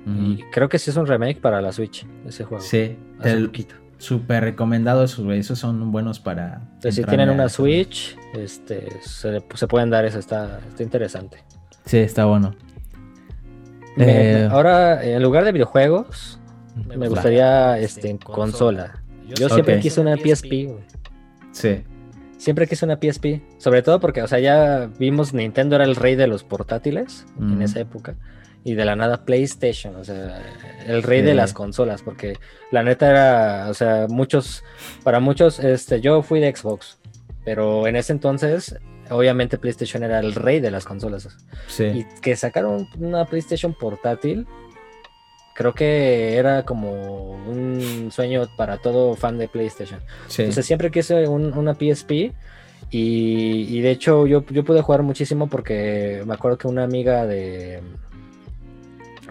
y creo que sí es un remake para la Switch ese juego. Sí, hace el- poquito. súper recomendado esos, güey, esos son buenos para... Entonces, si tienen a una. Switch, este, se, se pueden dar eso, está, está interesante. Sí, está bueno. Me- Eh, ahora, en lugar de videojuegos, me gustaría este, en consola. Yo siempre quise una PSP, güey. Sí. Siempre quise una PSP. Sobre todo porque, o sea, ya vimos Nintendo era el rey de los portátiles en esa época. Y de la nada PlayStation, o sea, el rey Sí. de las consolas. Porque la neta era, o sea, muchos, para muchos, este, yo fui de Xbox. Pero en ese entonces, obviamente PlayStation era el rey de las consolas. Sí. Y que sacaron una PlayStation portátil, creo que era como un sueño para todo fan de PlayStation. sí. Entonces siempre quise un- una PSP y, y de hecho yo, yo pude jugar muchísimo porque me acuerdo que una amiga de,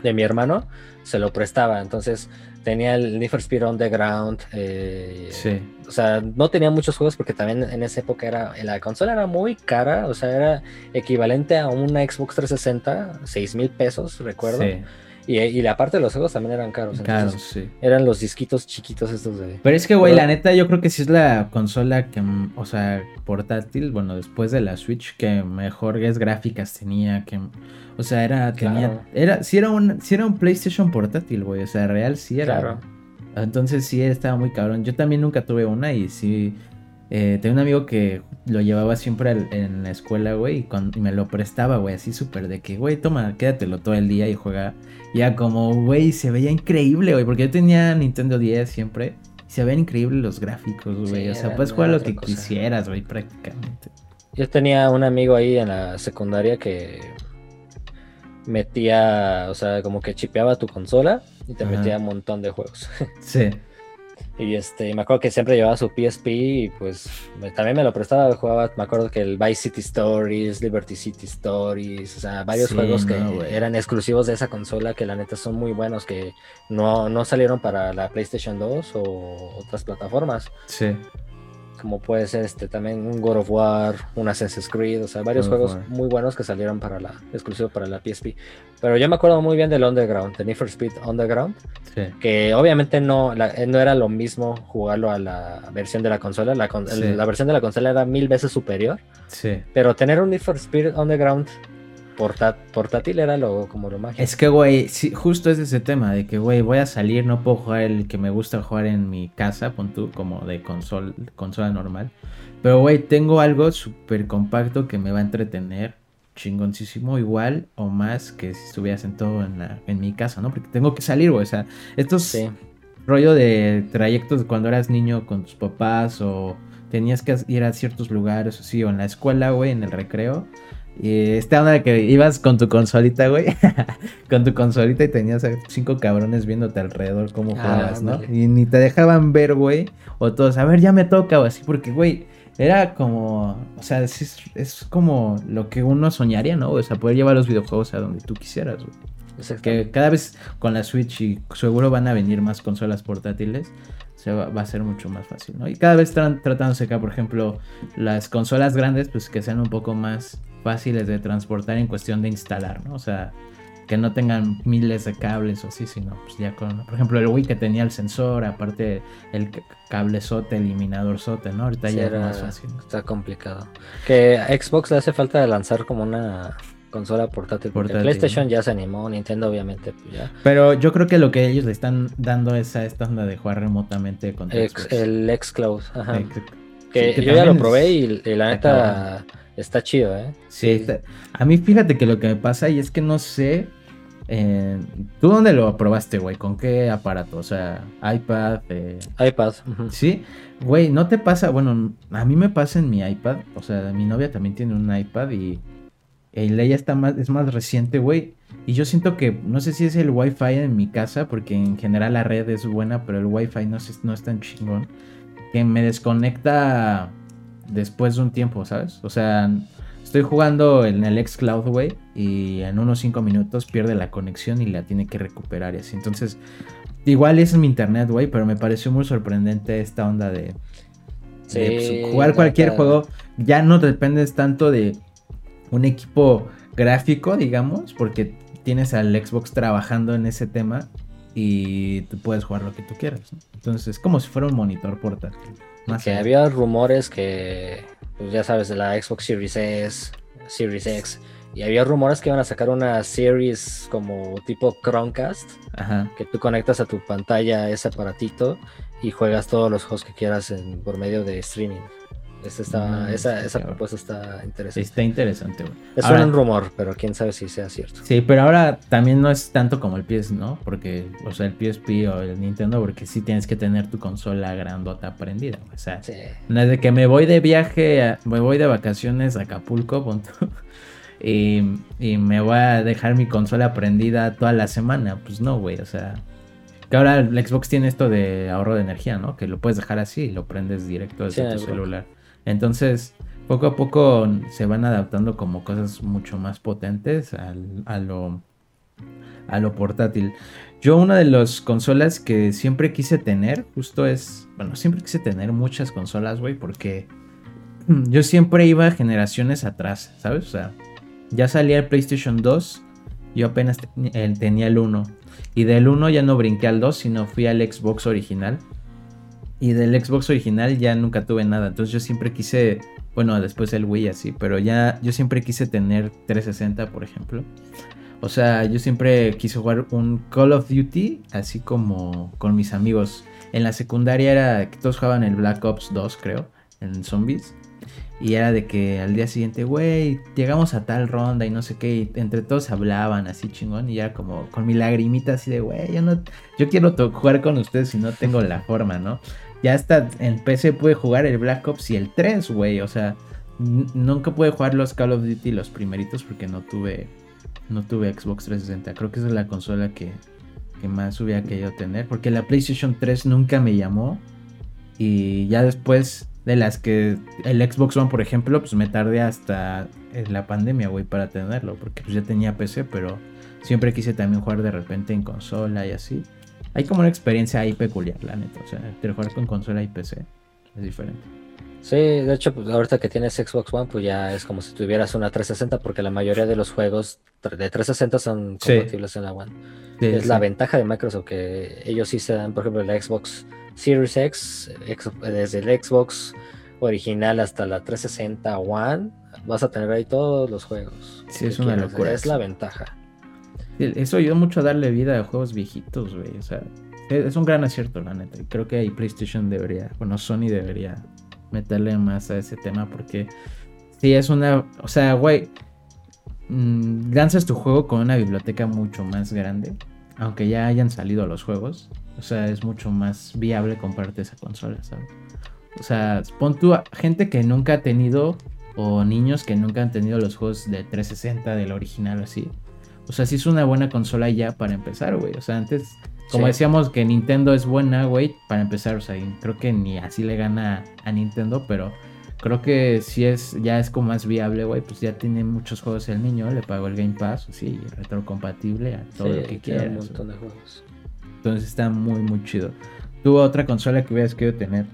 de mi hermano se lo prestaba. Entonces tenía el Need for Speed Underground. eh, sí. o sea, no tenía muchos juegos porque también en esa época era la consola era muy cara, o sea, era equivalente a una Xbox 360, 6 mil pesos, recuerdo. Sí. Y, y la parte de los juegos también eran caros. Entonces, sí. Eran los disquitos chiquitos estos de... Pero es que, güey, la neta, yo creo que sí es la consola que, mm, o sea, portátil, bueno, después de la Switch, que mejores gráficas tenía, que, o sea, era, tenía, Claro. era, sí era un, sí era un PlayStation portátil, güey, o sea, real sí era. Claro. Entonces sí estaba muy cabrón. Yo también nunca tuve una y sí. Eh, tenía un amigo que lo llevaba siempre al- en la escuela, güey, y, me lo prestaba, güey, así súper de que, güey, toma, quédatelo todo el día y juega. Ya como, güey, se veía increíble, güey, porque yo tenía Nintendo 10 siempre. Y se veían increíbles los gráficos, güey. Sí, o sea, puedes jugar lo que cosa. quisieras, güey, prácticamente. Yo tenía un amigo ahí en la secundaria que metía, o sea, como que chipeaba tu consola y te Ajá. metía un montón de juegos. Sí. Y este, me acuerdo que siempre llevaba su PSP y pues me- también me lo prestaba, jugaba, me acuerdo que el Vice City Stories, Liberty City Stories, o sea, varios Sí, juegos que eran exclusivos de esa consola que la neta son muy buenos, que no, no salieron para la PlayStation 2 o otras plataformas, Sí. Como puede ser este también un God of War, un Assassin's Creed, o sea, varios God juegos muy buenos que salieron para la, exclusivo para la PSP. Pero yo me acuerdo muy bien del Underground, de Need for Speed Underground, Sí. que obviamente no, la- eh, no era lo mismo jugarlo a la versión de la consola. La, con- Sí. la versión de la consola era mil veces superior. Sí. Pero tener un Need for Speed Underground porta- portátil era lo, como lo mágico. Es que, güey, sí, justo es ese tema de que, güey, voy a salir, no puedo jugar el que me gusta jugar en mi casa, pon tú, como de consol, consola normal. Pero, güey, tengo algo súper compacto que me va a entretener chingoncísimo, igual o más que si estuviera sentado en, la, en mi casa, ¿no? Porque tengo que salir, güey, o sea, estos Sí, rollo de trayectos de cuando eras niño con tus papás o tenías que ir a ciertos lugares, así, o en la escuela, güey, en el recreo. Y esta onda que ibas con tu consolita, güey, *laughs* con tu consolita y tenías a cinco cabrones viéndote alrededor cómo Ah, jugabas, ¿no? Y ni te dejaban ver, güey, o todos, a ver, ya me toca, o así, porque, güey, era como, o sea, es, es como lo que uno soñaría, ¿no? O sea, poder llevar los videojuegos a donde tú quisieras, güey. exactamente. Que cada vez con la Switch y seguro van a venir más consolas portátiles, se va, va a ser mucho más fácil, ¿no? Y cada vez están tratándose acá, por ejemplo, las consolas grandes, pues que sean un poco más fáciles de transportar en cuestión de instalar, ¿no? O sea, que no tengan miles de cables o así, sino pues ya con, por ejemplo, el Wii que tenía el sensor, aparte el c- cablezote, eliminador sote, ¿no? Ahorita Sí, ya era- es más fácil. ¿no? Está complicado. Que a Xbox le hace falta lanzar como una consola portátil. PlayStation ¿no? ya se animó, Nintendo obviamente pues ya. Pero yo creo que lo que ellos le están dando es a esta onda de jugar remotamente con Ex- el Xcloud, ajá. Que, sí, que yo ya lo probé y, y la neta está chido, ¿eh? Sí, está- a mí fíjate que lo que me pasa y es que no sé. eh, ¿Tú dónde lo probaste, güey? ¿Con qué aparato? O sea, iPad. eh, iPad. Sí, güey, ¿no te pasa? Bueno, a mí me pasa en mi iPad. O sea, mi novia también tiene un iPad y. El ella está más, es más reciente, güey. Y yo siento que, no sé si es el Wi-Fi en mi casa, porque en general la red es buena, pero el Wi-Fi no, es- no es tan chingón. Que me desconecta después de un tiempo, ¿sabes? O sea, estoy jugando en el xCloud, güey, y en unos 5 minutos pierde la conexión y la tiene que recuperar y así. Entonces, igual es mi internet, güey, pero me pareció muy sorprendente esta onda de, de, pues, jugar cualquier juego. Ya no dependes tanto de un equipo gráfico, digamos, porque tienes al Xbox trabajando en ese tema y tú puedes jugar lo que tú quieras. ¿no? Entonces, es como si fuera un monitor portátil. *laughs* Más que allá. había rumores que, pues ya sabes, de la Xbox Series S, Series X, y había rumores que iban a sacar una Series como tipo Chromecast, Ajá. que tú conectas a tu pantalla ese aparatito y juegas todos los juegos que quieras en- por medio de streaming. Esta está, Mm, esa, esa propuesta está interesante. está interesante, güey. Es Ahora- un rumor, pero quién sabe si sea cierto. Sí, pero ahora también no es tanto como el PS, ¿no? Porque, o sea, el PSP o el Nintendo, porque sí tienes que tener tu consola grandota prendida. O sea, Sí. no es de que me voy de viaje, a- me voy de vacaciones a Acapulco, pon tú, *laughs* y, y me voy a dejar mi consola prendida toda la semana. Pues no, güey, o sea. Que ahora el Xbox tiene esto de ahorro de energía, ¿no? Que lo puedes dejar así y lo prendes directo desde Sí, tu celular. Entonces, poco a poco se van adaptando como cosas mucho más potentes al- a lo a lo portátil. Yo una de las consolas que siempre quise tener, justo es, bueno, siempre quise tener muchas consolas, güey, porque yo siempre iba generaciones atrás, ¿sabes? O sea, ya salía el PlayStation 2, yo apenas tenía el 1. Y del 1 ya no brinqué al 2, sino fui al Xbox original. Y del Xbox original ya nunca tuve nada. Entonces yo siempre quise, bueno, después el Wii así, pero ya yo siempre quise tener 360, por ejemplo. O sea, yo siempre quise jugar un Call of Duty, así como con mis amigos. En la secundaria era todos jugaban el Black Ops 2, creo, en zombies. Y era de que al día siguiente, güey, llegamos a tal ronda y no sé qué, y entre todos hablaban así chingón. Y ya como con mi lagrimita así de, güey, yo no, yo quiero jugar con ustedes y no tengo la forma, ¿no? Ya hasta en PC pude jugar el Black Ops y el 3, güey, o sea, nunca pude jugar los Call of Duty los primeritos porque no tuve no tuve Xbox 360. Creo que esa es la consola que, que más hubiera querido tener porque la PlayStation 3 nunca me llamó y ya después de las que el Xbox One, por ejemplo, pues me tardé hasta en la pandemia, güey, para tenerlo porque pues ya tenía PC, pero siempre quise también jugar de repente en consola y así. Hay como una experiencia ahí peculiar, la neta, o sea, entre jugar con consola y PC es diferente. Sí, de hecho, pues ahorita que tienes Xbox One, pues ya es como si tuvieras una 360, porque la mayoría de los juegos de 360 son Sí. compatibles en la One. Sí, es sí. la ventaja de Microsoft que ellos sí se dan, por ejemplo, la Xbox Series X, ex- desde el Xbox original hasta la 360 One, vas a tener ahí todos los juegos. Sí, es una quieras. locura Es la ventaja. Eso ayudó mucho a darle vida a juegos viejitos, güey. O sea, es es un gran acierto, la neta. Y creo que ahí PlayStation debería, bueno, Sony debería meterle más a ese tema porque sí es una, o sea, güey, mm, lanzas tu juego con una biblioteca mucho más grande, aunque ya hayan salido los juegos. O sea, es mucho más viable comprarte esa consola, ¿sabes? O sea, pon tú a gente que nunca ha tenido o niños que nunca han tenido los juegos de 360 del original así. O sea, sí es una buena consola ya para empezar, güey. O sea, antes, como Sí. decíamos que Nintendo es buena, güey, para empezar, o sea, creo que ni así le gana a Nintendo, pero creo que sí es, ya es como más viable, güey, pues ya tiene muchos juegos el niño, le pagó el Game Pass, sí, retrocompatible a todo Sí, lo que quieras. un montón de juegos. Entonces está muy, muy chido. ¿Tuvo otra consola que hubieras querido tener?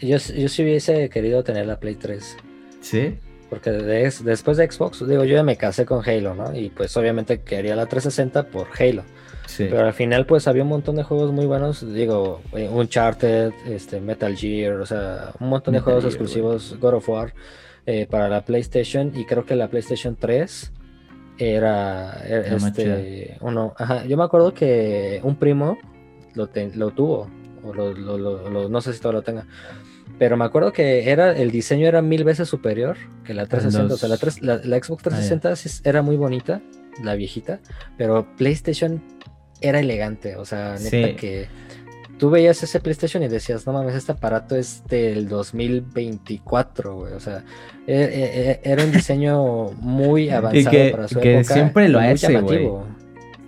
Yo, yo sí hubiese querido tener la Play 3. Sí. Porque de- después de Xbox, digo, yo ya me casé con Halo, ¿no? Y pues obviamente quería la 360 por Halo. Sí. Pero al final pues había un montón de juegos muy buenos, digo, eh, Uncharted, este, Metal Gear, o sea, un montón de Metal juegos Gear, exclusivos, God of War, eh, para la PlayStation y creo que la PlayStation 3 era, más este, uno, ajá, yo me acuerdo que un primo lo, lo tuvo, o lo, lo- no sé si todavía lo tenga, pero me acuerdo que era el diseño era mil veces superior que la 360, o sea, la, los- tres- la, la Xbox 360 sí era muy bonita, la viejita, pero PlayStation era elegante, o sea, neta Sí. que tú veías ese PlayStation y decías, no mames, este aparato es del 2024, güey, o sea, e- e- e- era un diseño muy avanzado que- para su que época. siempre lo hace, güey.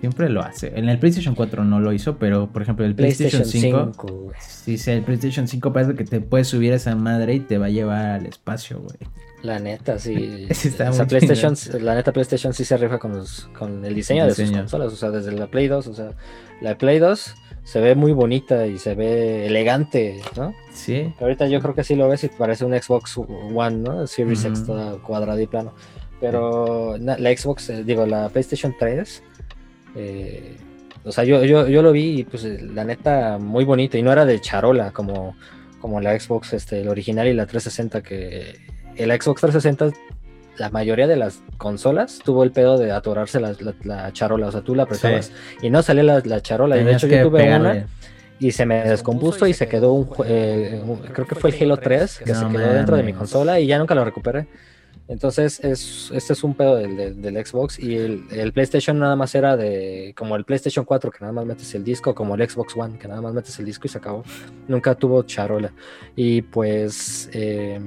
Siempre lo hace. En el PlayStation 4 no lo hizo, pero por ejemplo el PlayStation, PlayStation 5, 5, güey. sí, sí, el PlayStation 5 parece que te puedes subir a esa madre y te va a llevar al espacio, güey. La neta, sí. *laughs* O sea, muy PlayStation, la neta, PlayStation sí se rifa con, los- con el diseño El de sus consolas. O sea, desde la Play 2. O sea, la Play 2 se ve muy bonita y se ve elegante, ¿no? Sí. Ahorita yo creo que sí lo ves y parece un Xbox One, ¿no? Series X toda cuadrada y plano. Pero na- la Xbox, eh, digo, la PlayStation 3, eh, o sea, yo, yo, yo lo vi y pues eh, la neta muy bonito y no era de charola como, como la Xbox, este, el original y la 360 que el Xbox 360 la mayoría de las consolas tuvo el pedo de atorarse la, la- la charola, o sea, tú la apretabas y no salía la, la charola. de hecho, yo tuve pegarle. una y se me descompuso y se quedó un, eh, un- creo que fue el Halo 3 que No se quedó dentro de mi consola y ya nunca lo recuperé. Entonces, es, este es un pedo del, del- del Xbox y el, el PlayStation nada más era de como el PlayStation 4 que nada más metes el disco, como el Xbox One que nada más metes el disco y se acabó. Nunca tuvo charola. Y pues, eh,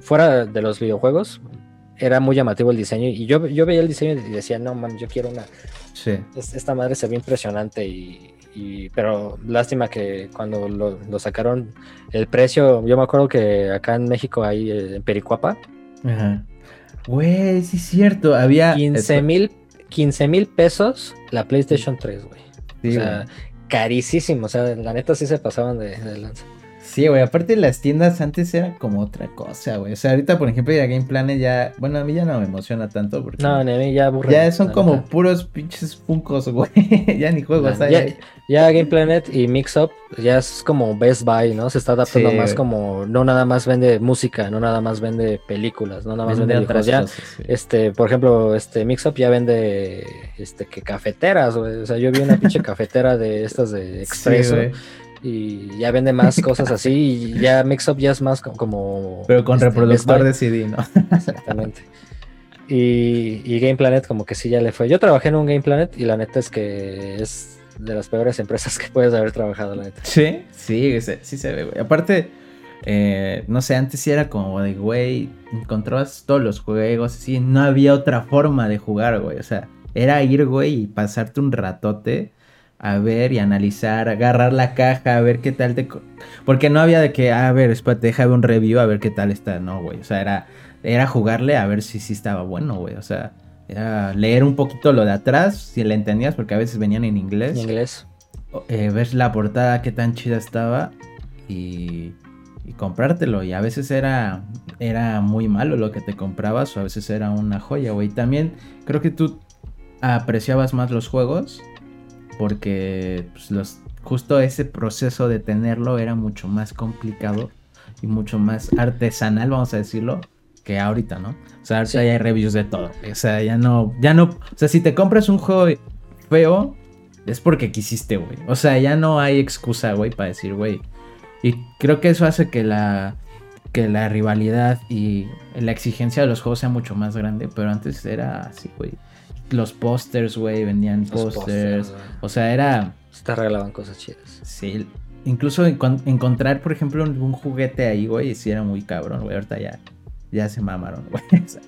fuera de los videojuegos, era muy llamativo el diseño y yo, yo veía el diseño y decía, no, man, yo quiero una, Sí. es- esta madre se ve impresionante y, y- pero lástima que cuando lo, lo sacaron el precio, yo me acuerdo que acá en México hay eh, en Pericuapa, Ajá. Güey, sí es cierto. Había 15 mil 15 mil pesos la PlayStation 3, güey. Sí, o sea, güey. carísimo, o sea, la neta sí se pasaban de, de lanza. Sí, güey, aparte las tiendas antes eran como otra cosa, güey. O sea, ahorita, por ejemplo, ya Game Planet ya, bueno, a mí ya no me emociona tanto porque No, ni a mí ya aburre. ya son como neta. puros pinches funcos, güey. *laughs* ya ni juegos La- hay. ya, ya Game Planet y Mix Up ya es como Best Buy, ¿no? Se está adaptando Sí, más como, no nada más vende música, no nada más vende películas, no nada más Vende vende otras. Ya, cosas, sí. Este, por ejemplo, este Mixup ya vende este que cafeteras, güey. O sea, yo vi una pinche *laughs* cafetera de estas de expreso Sí. Y ya vende más cosas así y ya Mixup ya es más co- como Pero con este, reproductor de. CD, ¿no? Exactamente. Y, y Game Planet como que sí ya le fue. Yo trabajé en un Game Planet y la neta es que es de las peores empresas que puedes haber trabajado, la neta. Sí, sí, se- sí se ve, güey. Aparte, eh, no sé, antes sí era como de, güey, encontrabas todos los juegos, así, no había otra forma de jugar, güey. O sea, era ir, güey, y pasarte un ratote a ver y analizar, agarrar la caja, a ver qué tal te... Porque no había de que, a ver, espérate, déjame un review a ver qué tal está, no, güey. O sea, era, era jugarle a ver si sí estaba bueno, güey. O sea, era leer un poquito lo de atrás, si le entendías, porque a veces venían en inglés. En inglés. Eh, ver la portada, qué tan chida estaba y, y comprártelo. Y a veces era, era muy malo lo que te comprabas o a veces era una joya, güey. También creo que tú apreciabas más los juegos porque pues, los, justo ese proceso de tenerlo era mucho más complicado y mucho más artesanal, vamos a decirlo, que ahorita, ¿no? O sea, ahorita Sí. ya hay reviews de todo. O sea, ya no, ya no, o sea, si te compras un juego feo, es porque quisiste, güey. O sea, ya no hay excusa, güey, para decir, güey. Y creo que eso hace que la, que la rivalidad y la exigencia de los juegos sea mucho más grande, pero antes era así, güey. Los pósters, güey, vendían pósters. O sea, era... Se te regalaban cosas chidas. Sí, incluso encon- encontrar, por ejemplo, un, un juguete ahí, güey, sí era muy cabrón, güey. Ahorita ya, ya se mamaron, güey. *laughs* O sea,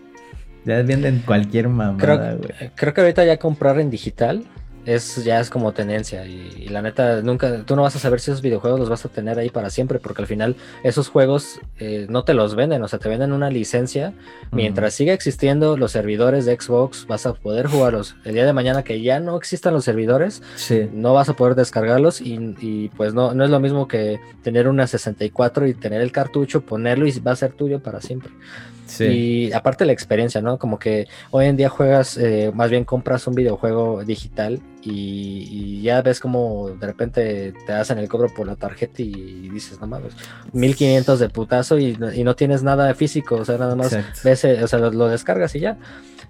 ya venden cualquier mamada, Creo, güey. creo que ahorita ya comprar en digital es ya es como tenencia y, y la neta nunca tú no vas a saber si esos videojuegos los vas a tener ahí para siempre porque al final esos juegos eh, no te los venden o sea te venden una licencia. Mientras siga existiendo los servidores de Xbox vas a poder jugarlos. El día de mañana que ya no existan los servidores Sí, no vas a poder descargarlos y, y, pues no, no es lo mismo que tener una 64 y tener el cartucho ponerlo y va a ser tuyo para siempre sí. y aparte la experiencia, ¿no? Como que hoy en día juegas, eh, más bien compras un videojuego digital y, y ya ves como de repente te hacen el cobro por la tarjeta y dices, no mames, 1500 de putazo y, no- y no tienes nada físico, o sea, nada más Exacto. ves, eh, o sea, lo, lo descargas y ya.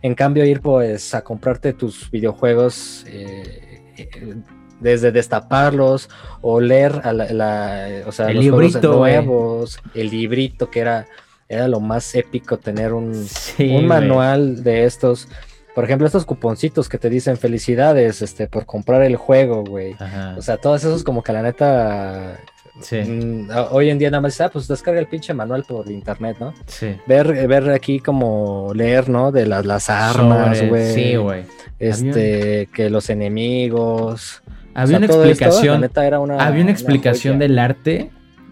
En cambio, ir pues a comprarte tus videojuegos eh, eh, desde destaparlos o leer a la, la- o sea, El los librito, nuevos, el librito que era, era lo más épico tener un, Sí, un güey. manual de estos. Por ejemplo, estos cuponcitos que te dicen felicidades este, por comprar el juego, güey. O sea, todos esos como que la neta... sí, mm, hoy en día nada más ah, pues descarga el pinche manual por internet, ¿no? sí. Ver, ver aquí como leer, ¿no? De las, las armas, güey. Sí, güey. Este, que los enemigos. O Había sea, una esto, explicación. neta, era una, había una una explicación del arte.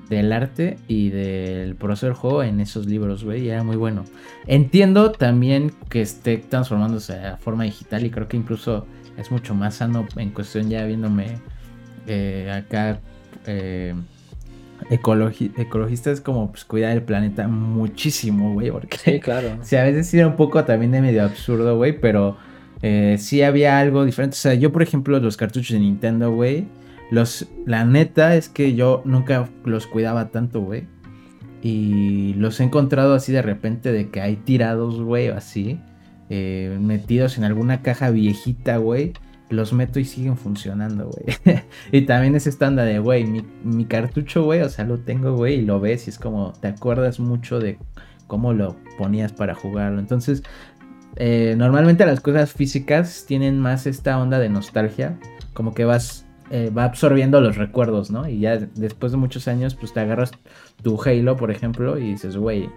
Del arte y del proceso del juego en esos libros, güey. Y era muy bueno. Entiendo también que esté transformándose a forma digital. Y creo que incluso es mucho más sano en cuestión ya viéndome eh, acá. eh, ecologi- ecologista es como pues, cuidar el planeta muchísimo, güey. Porque Sí, claro. *laughs* Sí, a veces era un poco también de medio absurdo, güey, pero eh, sí había algo diferente. O sea, yo, por ejemplo, los cartuchos de Nintendo, güey, los, la neta es que yo nunca los cuidaba tanto, güey. Y los he encontrado así de repente de que hay tirados, güey, así, eh, metidos en alguna caja viejita, güey. Los meto y siguen funcionando, güey. *laughs* y también es estándar de, güey, mi, mi cartucho, güey, o sea, lo tengo, güey, y lo ves y es como, te acuerdas mucho de cómo lo ponías para jugarlo. Entonces, eh, normalmente las cosas físicas tienen más esta onda de nostalgia, como que vas, eh, va absorbiendo los recuerdos, ¿no? Y ya después de muchos años, pues te agarras tu Halo, por ejemplo, y dices, güey,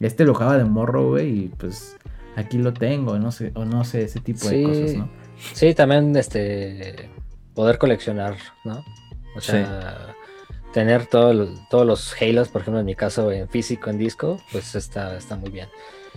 este lo jugaba de morro, güey, y pues aquí lo tengo, no sé, o no sé, ese tipo de Sí. cosas, ¿no? Sí, también este poder coleccionar, ¿no? O sea, tener todo el- todos los Halos, por ejemplo, en mi caso, en físico, en disco, pues está, está muy bien.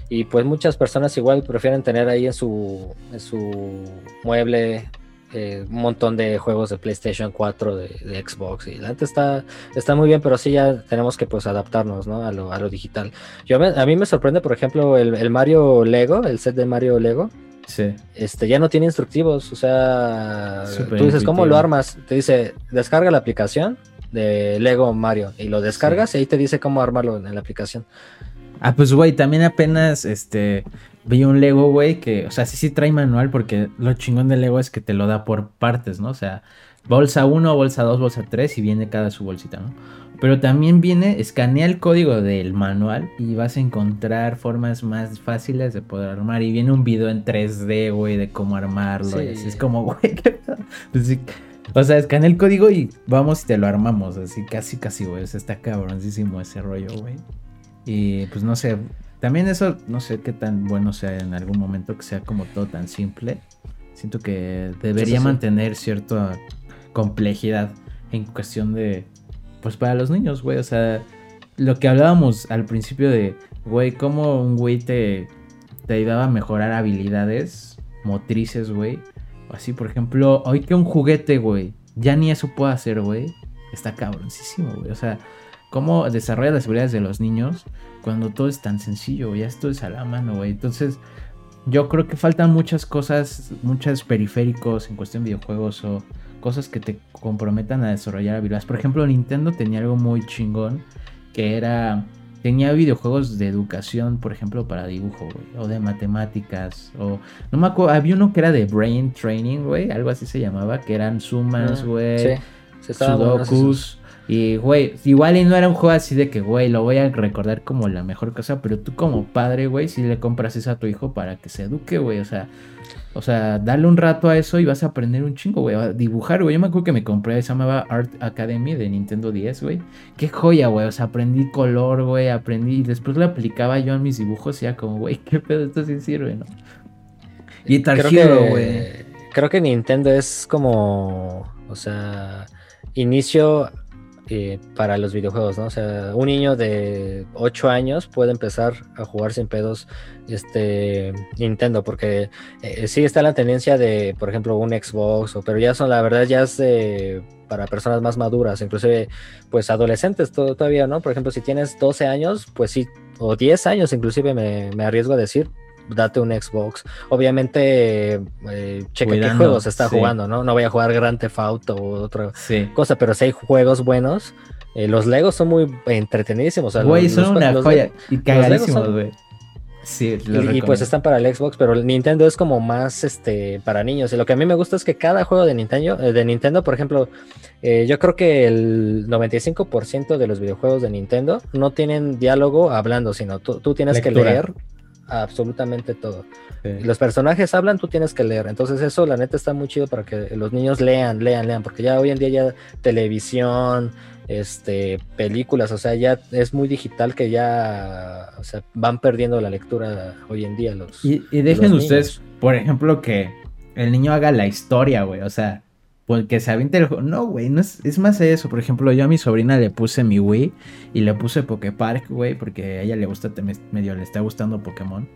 Y pues muchas personas igual prefieren tener ahí en su, en su mueble eh, un montón de juegos de PlayStation 4, de, de Xbox. Y la neta está, está muy bien, pero sí ya tenemos que pues adaptarnos, ¿no? A lo, a lo digital. Yo me- a mí me sorprende, por ejemplo, el, el Mario Lego, el set de Mario Lego Sí. este, ya no tiene instructivos. O sea, tú dices, ¿cómo lo armas? Te dice, descarga la aplicación de Lego Mario y lo descargas y ahí te dice cómo armarlo en la aplicación. Ah, pues, güey, también apenas, este, vi un Lego, güey, que, o sea, sí, sí trae manual, porque lo chingón del Lego es que te lo da por partes, ¿no? O sea, bolsa 1, bolsa 2, bolsa 3 y viene cada su bolsita, ¿no? Pero también viene, escanea el código del manual y vas a encontrar formas más fáciles de poder armar. Y viene un video en 3D, güey, de cómo armarlo. Y Sí. así es como, *laughs* güey, ¿qué? Pues O sea, escanea el código y vamos y te lo armamos. Así casi, casi, güey. O sea, está cabroncísimo ese rollo, güey. Y pues no sé. También eso, no sé qué tan bueno sea en algún momento que sea como todo tan simple. Siento que debería Sí, mantener cierta complejidad en cuestión de. Pues para los niños, güey. O sea, lo que hablábamos al principio de, güey, cómo un güey te, te ayudaba a mejorar habilidades motrices, güey. O así, por ejemplo, hoy que un juguete, güey, ya ni eso puede hacer, güey. Está cabroncísimo, güey. O sea, cómo desarrolla las habilidades de los niños cuando todo es tan sencillo. Ya esto es a la mano, güey. Entonces, yo creo que faltan muchas cosas, muchos periféricos en cuestión de videojuegos o cosas que te comprometan a desarrollar habilidades. Por ejemplo, Nintendo tenía algo muy chingón que era tenía videojuegos de educación, por ejemplo, para dibujo, güey, o de matemáticas, o no me acuerdo, había uno que era de brain training, güey, algo así se llamaba, que eran sumas, Ah, güey, sí esos. sudokus. Y, güey, igual y no era un juego así de que, güey, lo voy a recordar como la mejor cosa, pero tú como padre, güey, si le compras eso a tu hijo para que se eduque, güey, o sea, o sea, dale un rato a eso y vas a aprender un chingo, güey, a dibujar, güey. Yo me acuerdo que me compré, se llamaba Art Academy de Nintendo 10, güey. Qué joya, güey, o sea, aprendí color, güey, aprendí y después lo aplicaba yo en mis dibujos y era como, güey, qué pedo, esto sí sirve, ¿no? Y Guitar Hero, güey. creo que Nintendo es como, o sea, inicio eh, para los videojuegos, ¿no? O sea, un niño de 8 años puede empezar a jugar sin pedos este Nintendo, porque eh, sí está la tendencia de, por ejemplo, un Xbox, pero ya son, la verdad, ya es para personas más maduras, inclusive, pues adolescentes to- todavía, ¿no? Por ejemplo, si tienes 12 años, pues sí, o 10 años inclusive me arriesgo a decir, date un Xbox. Obviamente, eh, checa qué juegos está sí. jugando, ¿no? No voy a jugar Grand Theft Auto o otra Sí. cosa, pero si hay juegos buenos, eh, los Legos son muy entretenidísimos. o sea, Güey, son una los- joya. Y cagadísimos, güey. Sí, Y, y pues están para el Xbox, pero el Nintendo es como más este para niños. Y lo que a mí me gusta es que cada juego de Nintendo, eh, de Nintendo, por ejemplo, eh, yo creo que el 95% de los videojuegos de Nintendo no tienen diálogo hablando, sino tú, tú tienes que Lectura. Absolutamente todo. Sí. Los personajes hablan, tú tienes que leer. Entonces eso la neta está muy chido para que los niños lean, lean, lean, porque ya hoy en día ya televisión, este, películas, o sea, ya es muy digital que ya, o sea, van perdiendo la lectura hoy en día los. Y, y dejen los ustedes, por ejemplo, que el niño haga la historia, güey. O sea, porque se aviente el juego. No, güey, no es, es más eso. Por ejemplo, yo a mi sobrina le puse mi Wii y le puse Poképark, güey, porque a ella le gusta, medio le está gustando Pokémon.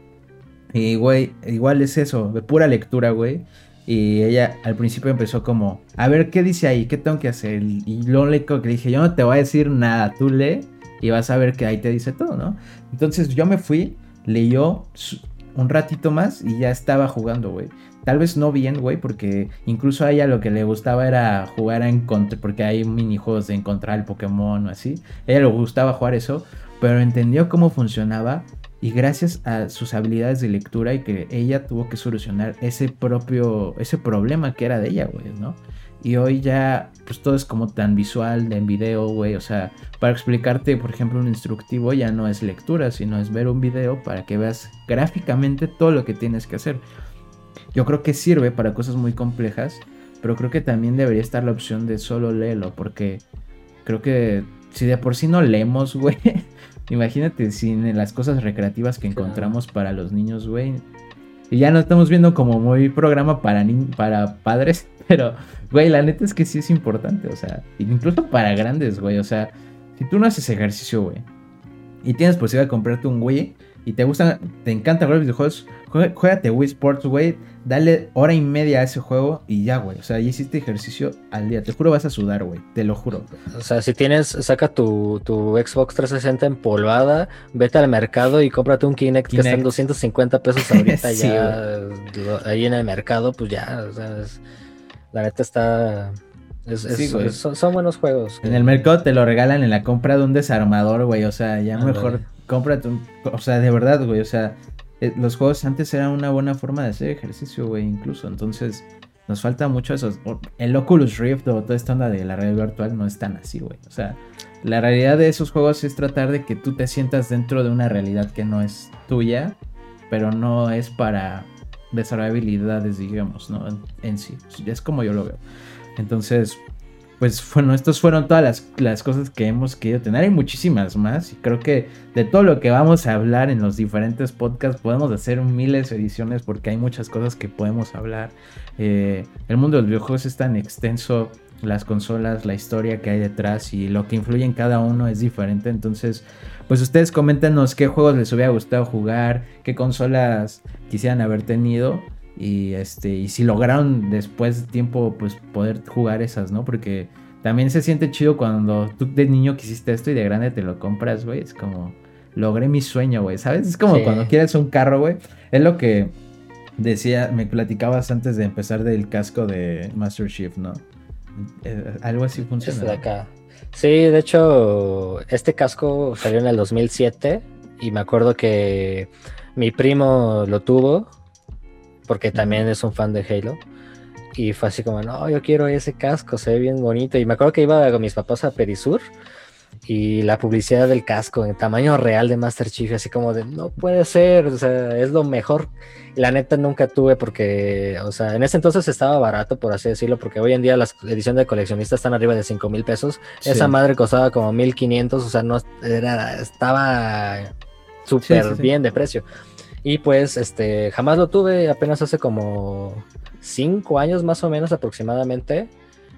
Y, güey, igual es eso, de pura lectura, güey. Y ella al principio empezó como, a ver, ¿qué dice ahí? ¿Qué tengo que hacer? Y lo único que le dije, yo no te voy a decir nada, tú lee y vas a ver que ahí te dice todo, ¿no? Entonces yo me fui, leyó un ratito más y ya estaba jugando, güey. Tal vez no bien, güey, porque incluso a ella lo que le gustaba era jugar a encontrar, porque hay minijuegos de encontrar el Pokémon o así. A ella le gustaba jugar eso, pero entendió cómo funcionaba y gracias a sus habilidades de lectura y que ella tuvo que solucionar ese propio, ese problema que era de ella, güey, ¿no? Y hoy ya, pues todo es como tan visual, en video, güey. O sea, para explicarte, por ejemplo, un instructivo ya no es lectura, sino es ver un video para que veas gráficamente todo lo que tienes que hacer. Yo creo que sirve para cosas muy complejas, pero creo que también debería estar la opción de solo léelo, porque creo que si de por sí no leemos, *laughs* güey, imagínate sin las cosas recreativas que encontramos para los niños, güey. Y ya no estamos viendo como muy programa para, ni- para padres, *laughs* pero, güey, la neta es que sí es importante, o sea, incluso para grandes, güey, o sea, si tú no haces ejercicio, güey, y tienes posibilidad de comprarte un Wii, y te gusta, te encanta jugar videojuegos, juega- juégate Wii Sports, güey, dale hora y media a ese juego y ya, güey, o sea, ya hiciste ejercicio al día, te juro vas a sudar, güey, te lo juro. O sea, si tienes, saca tu, tu Xbox 360 empolvada, vete al mercado y cómprate un Kinect, que está en Kinect. 250 pesos *laughs* ahorita Sí, ya lo- ahí en el mercado, pues ya, o sea, es- la neta está... es- es- Sí, güey. es- son, son buenos juegos. En el mercado te lo regalan en la compra de un desarmador, güey. O sea, ya mejor cómprate un. O sea, de verdad, güey. O sea, eh, los juegos antes eran una buena forma de hacer ejercicio, güey, incluso. Entonces, nos falta mucho eso. El Oculus Rift o toda esta onda de la realidad virtual no es tan así, güey. O sea, la realidad de esos juegos es tratar de que tú te sientas dentro de una realidad que no es tuya, pero no es para desarrollar habilidades, digamos, ¿no? En sí. Es como yo lo veo. Entonces, pues bueno, estas fueron todas las, las, cosas que hemos querido tener. Hay muchísimas más y creo que de todo lo que vamos a hablar en los diferentes podcasts podemos hacer miles de ediciones porque hay muchas cosas que podemos hablar. Eh, el mundo de los videojuegos es tan extenso, las consolas, la historia que hay detrás y lo que influye en cada uno es diferente. Entonces, pues ustedes coméntenos qué juegos les hubiera gustado jugar, qué consolas quisieran haber tenido y este y si lograron después de tiempo pues poder jugar esas, ¿no? Porque también se siente chido cuando tú de niño quisiste esto y de grande te lo compras, güey, es como logré mi sueño, güey, ¿sabes? Es como cuando quieres un carro, güey. Es lo que decía, me platicabas antes de empezar del casco de Master Chief, ¿no? Eh, algo así funciona. Este de acá. Sí, de hecho, este casco salió en el 2007 y me acuerdo que mi primo lo tuvo porque también es un fan de Halo. Y fue así como, no, yo quiero ese casco, se ve bien bonito. Y me acuerdo que iba con mis papás a Perisur y la publicidad del casco en tamaño real de Master Chief, así como de, no puede ser, o sea, es lo mejor. La neta nunca tuve porque, o sea, en ese entonces estaba barato, por así decirlo, porque hoy en día las ediciones de coleccionistas están arriba de 5 mil pesos. Esa madre costaba como 1500, o sea, no era, estaba súper bien de precio. Y pues, este, jamás lo tuve, apenas hace como 5 años más o menos aproximadamente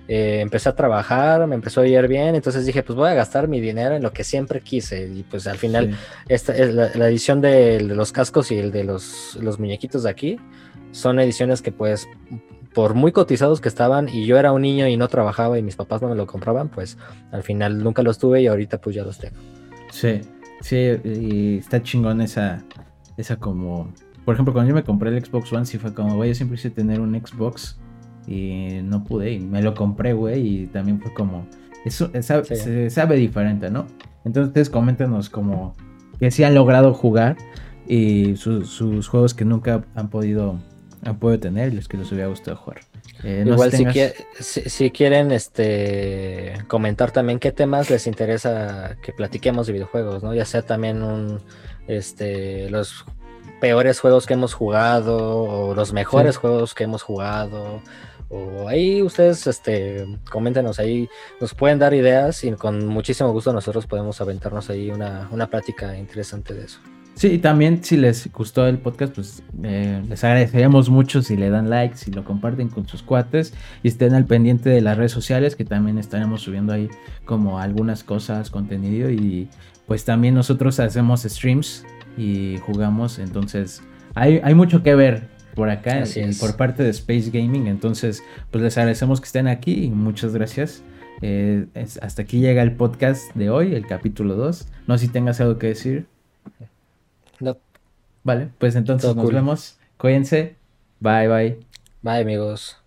eh, empecé a trabajar, me empezó a ir bien, entonces dije, pues voy a gastar mi dinero en lo que siempre quise. Y pues al final, esta es la, edición de, los cascos y el de los, los muñequitos de aquí son ediciones que pues por muy cotizados que estaban y yo era un niño y no trabajaba y mis papás no me lo compraban, pues al final nunca los tuve y ahorita pues ya los tengo. Sí, sí, y está chingón esa, esa como... Por ejemplo, cuando yo me compré el Xbox One, sí fue como, güey, yo siempre quise tener un Xbox y no pude y me lo compré, güey, y también fue como, eso se sabe diferente, ¿no? Entonces ustedes coméntenos como que si han logrado jugar y sus juegos que nunca han podido, han podido tener y los que les hubiera gustado jugar. Eh, Igual si, si, quieren este comentar también qué temas les interesa que platiquemos de videojuegos, ¿no? Ya sea también un este los peores juegos que hemos jugado o los mejores juegos que hemos jugado o ahí ustedes este, coméntenos ahí, nos pueden dar ideas y con muchísimo gusto nosotros podemos aventarnos ahí una, una plática interesante de eso. Sí, y también si les gustó el podcast, pues eh, les agradeceríamos mucho si le dan like, si lo comparten con sus cuates y estén al pendiente de las redes sociales que también estaremos subiendo ahí como algunas cosas, contenido y pues también nosotros hacemos streams y jugamos, entonces hay, hay mucho que ver por acá por parte de Space Gaming. Entonces, pues les agradecemos que estén aquí y muchas gracias. Eh, hasta aquí llega el podcast de hoy, el capítulo 2. No sé si tengas algo que decir. No. Vale, pues entonces nos vemos. Cuídense. Bye, bye. Bye, amigos.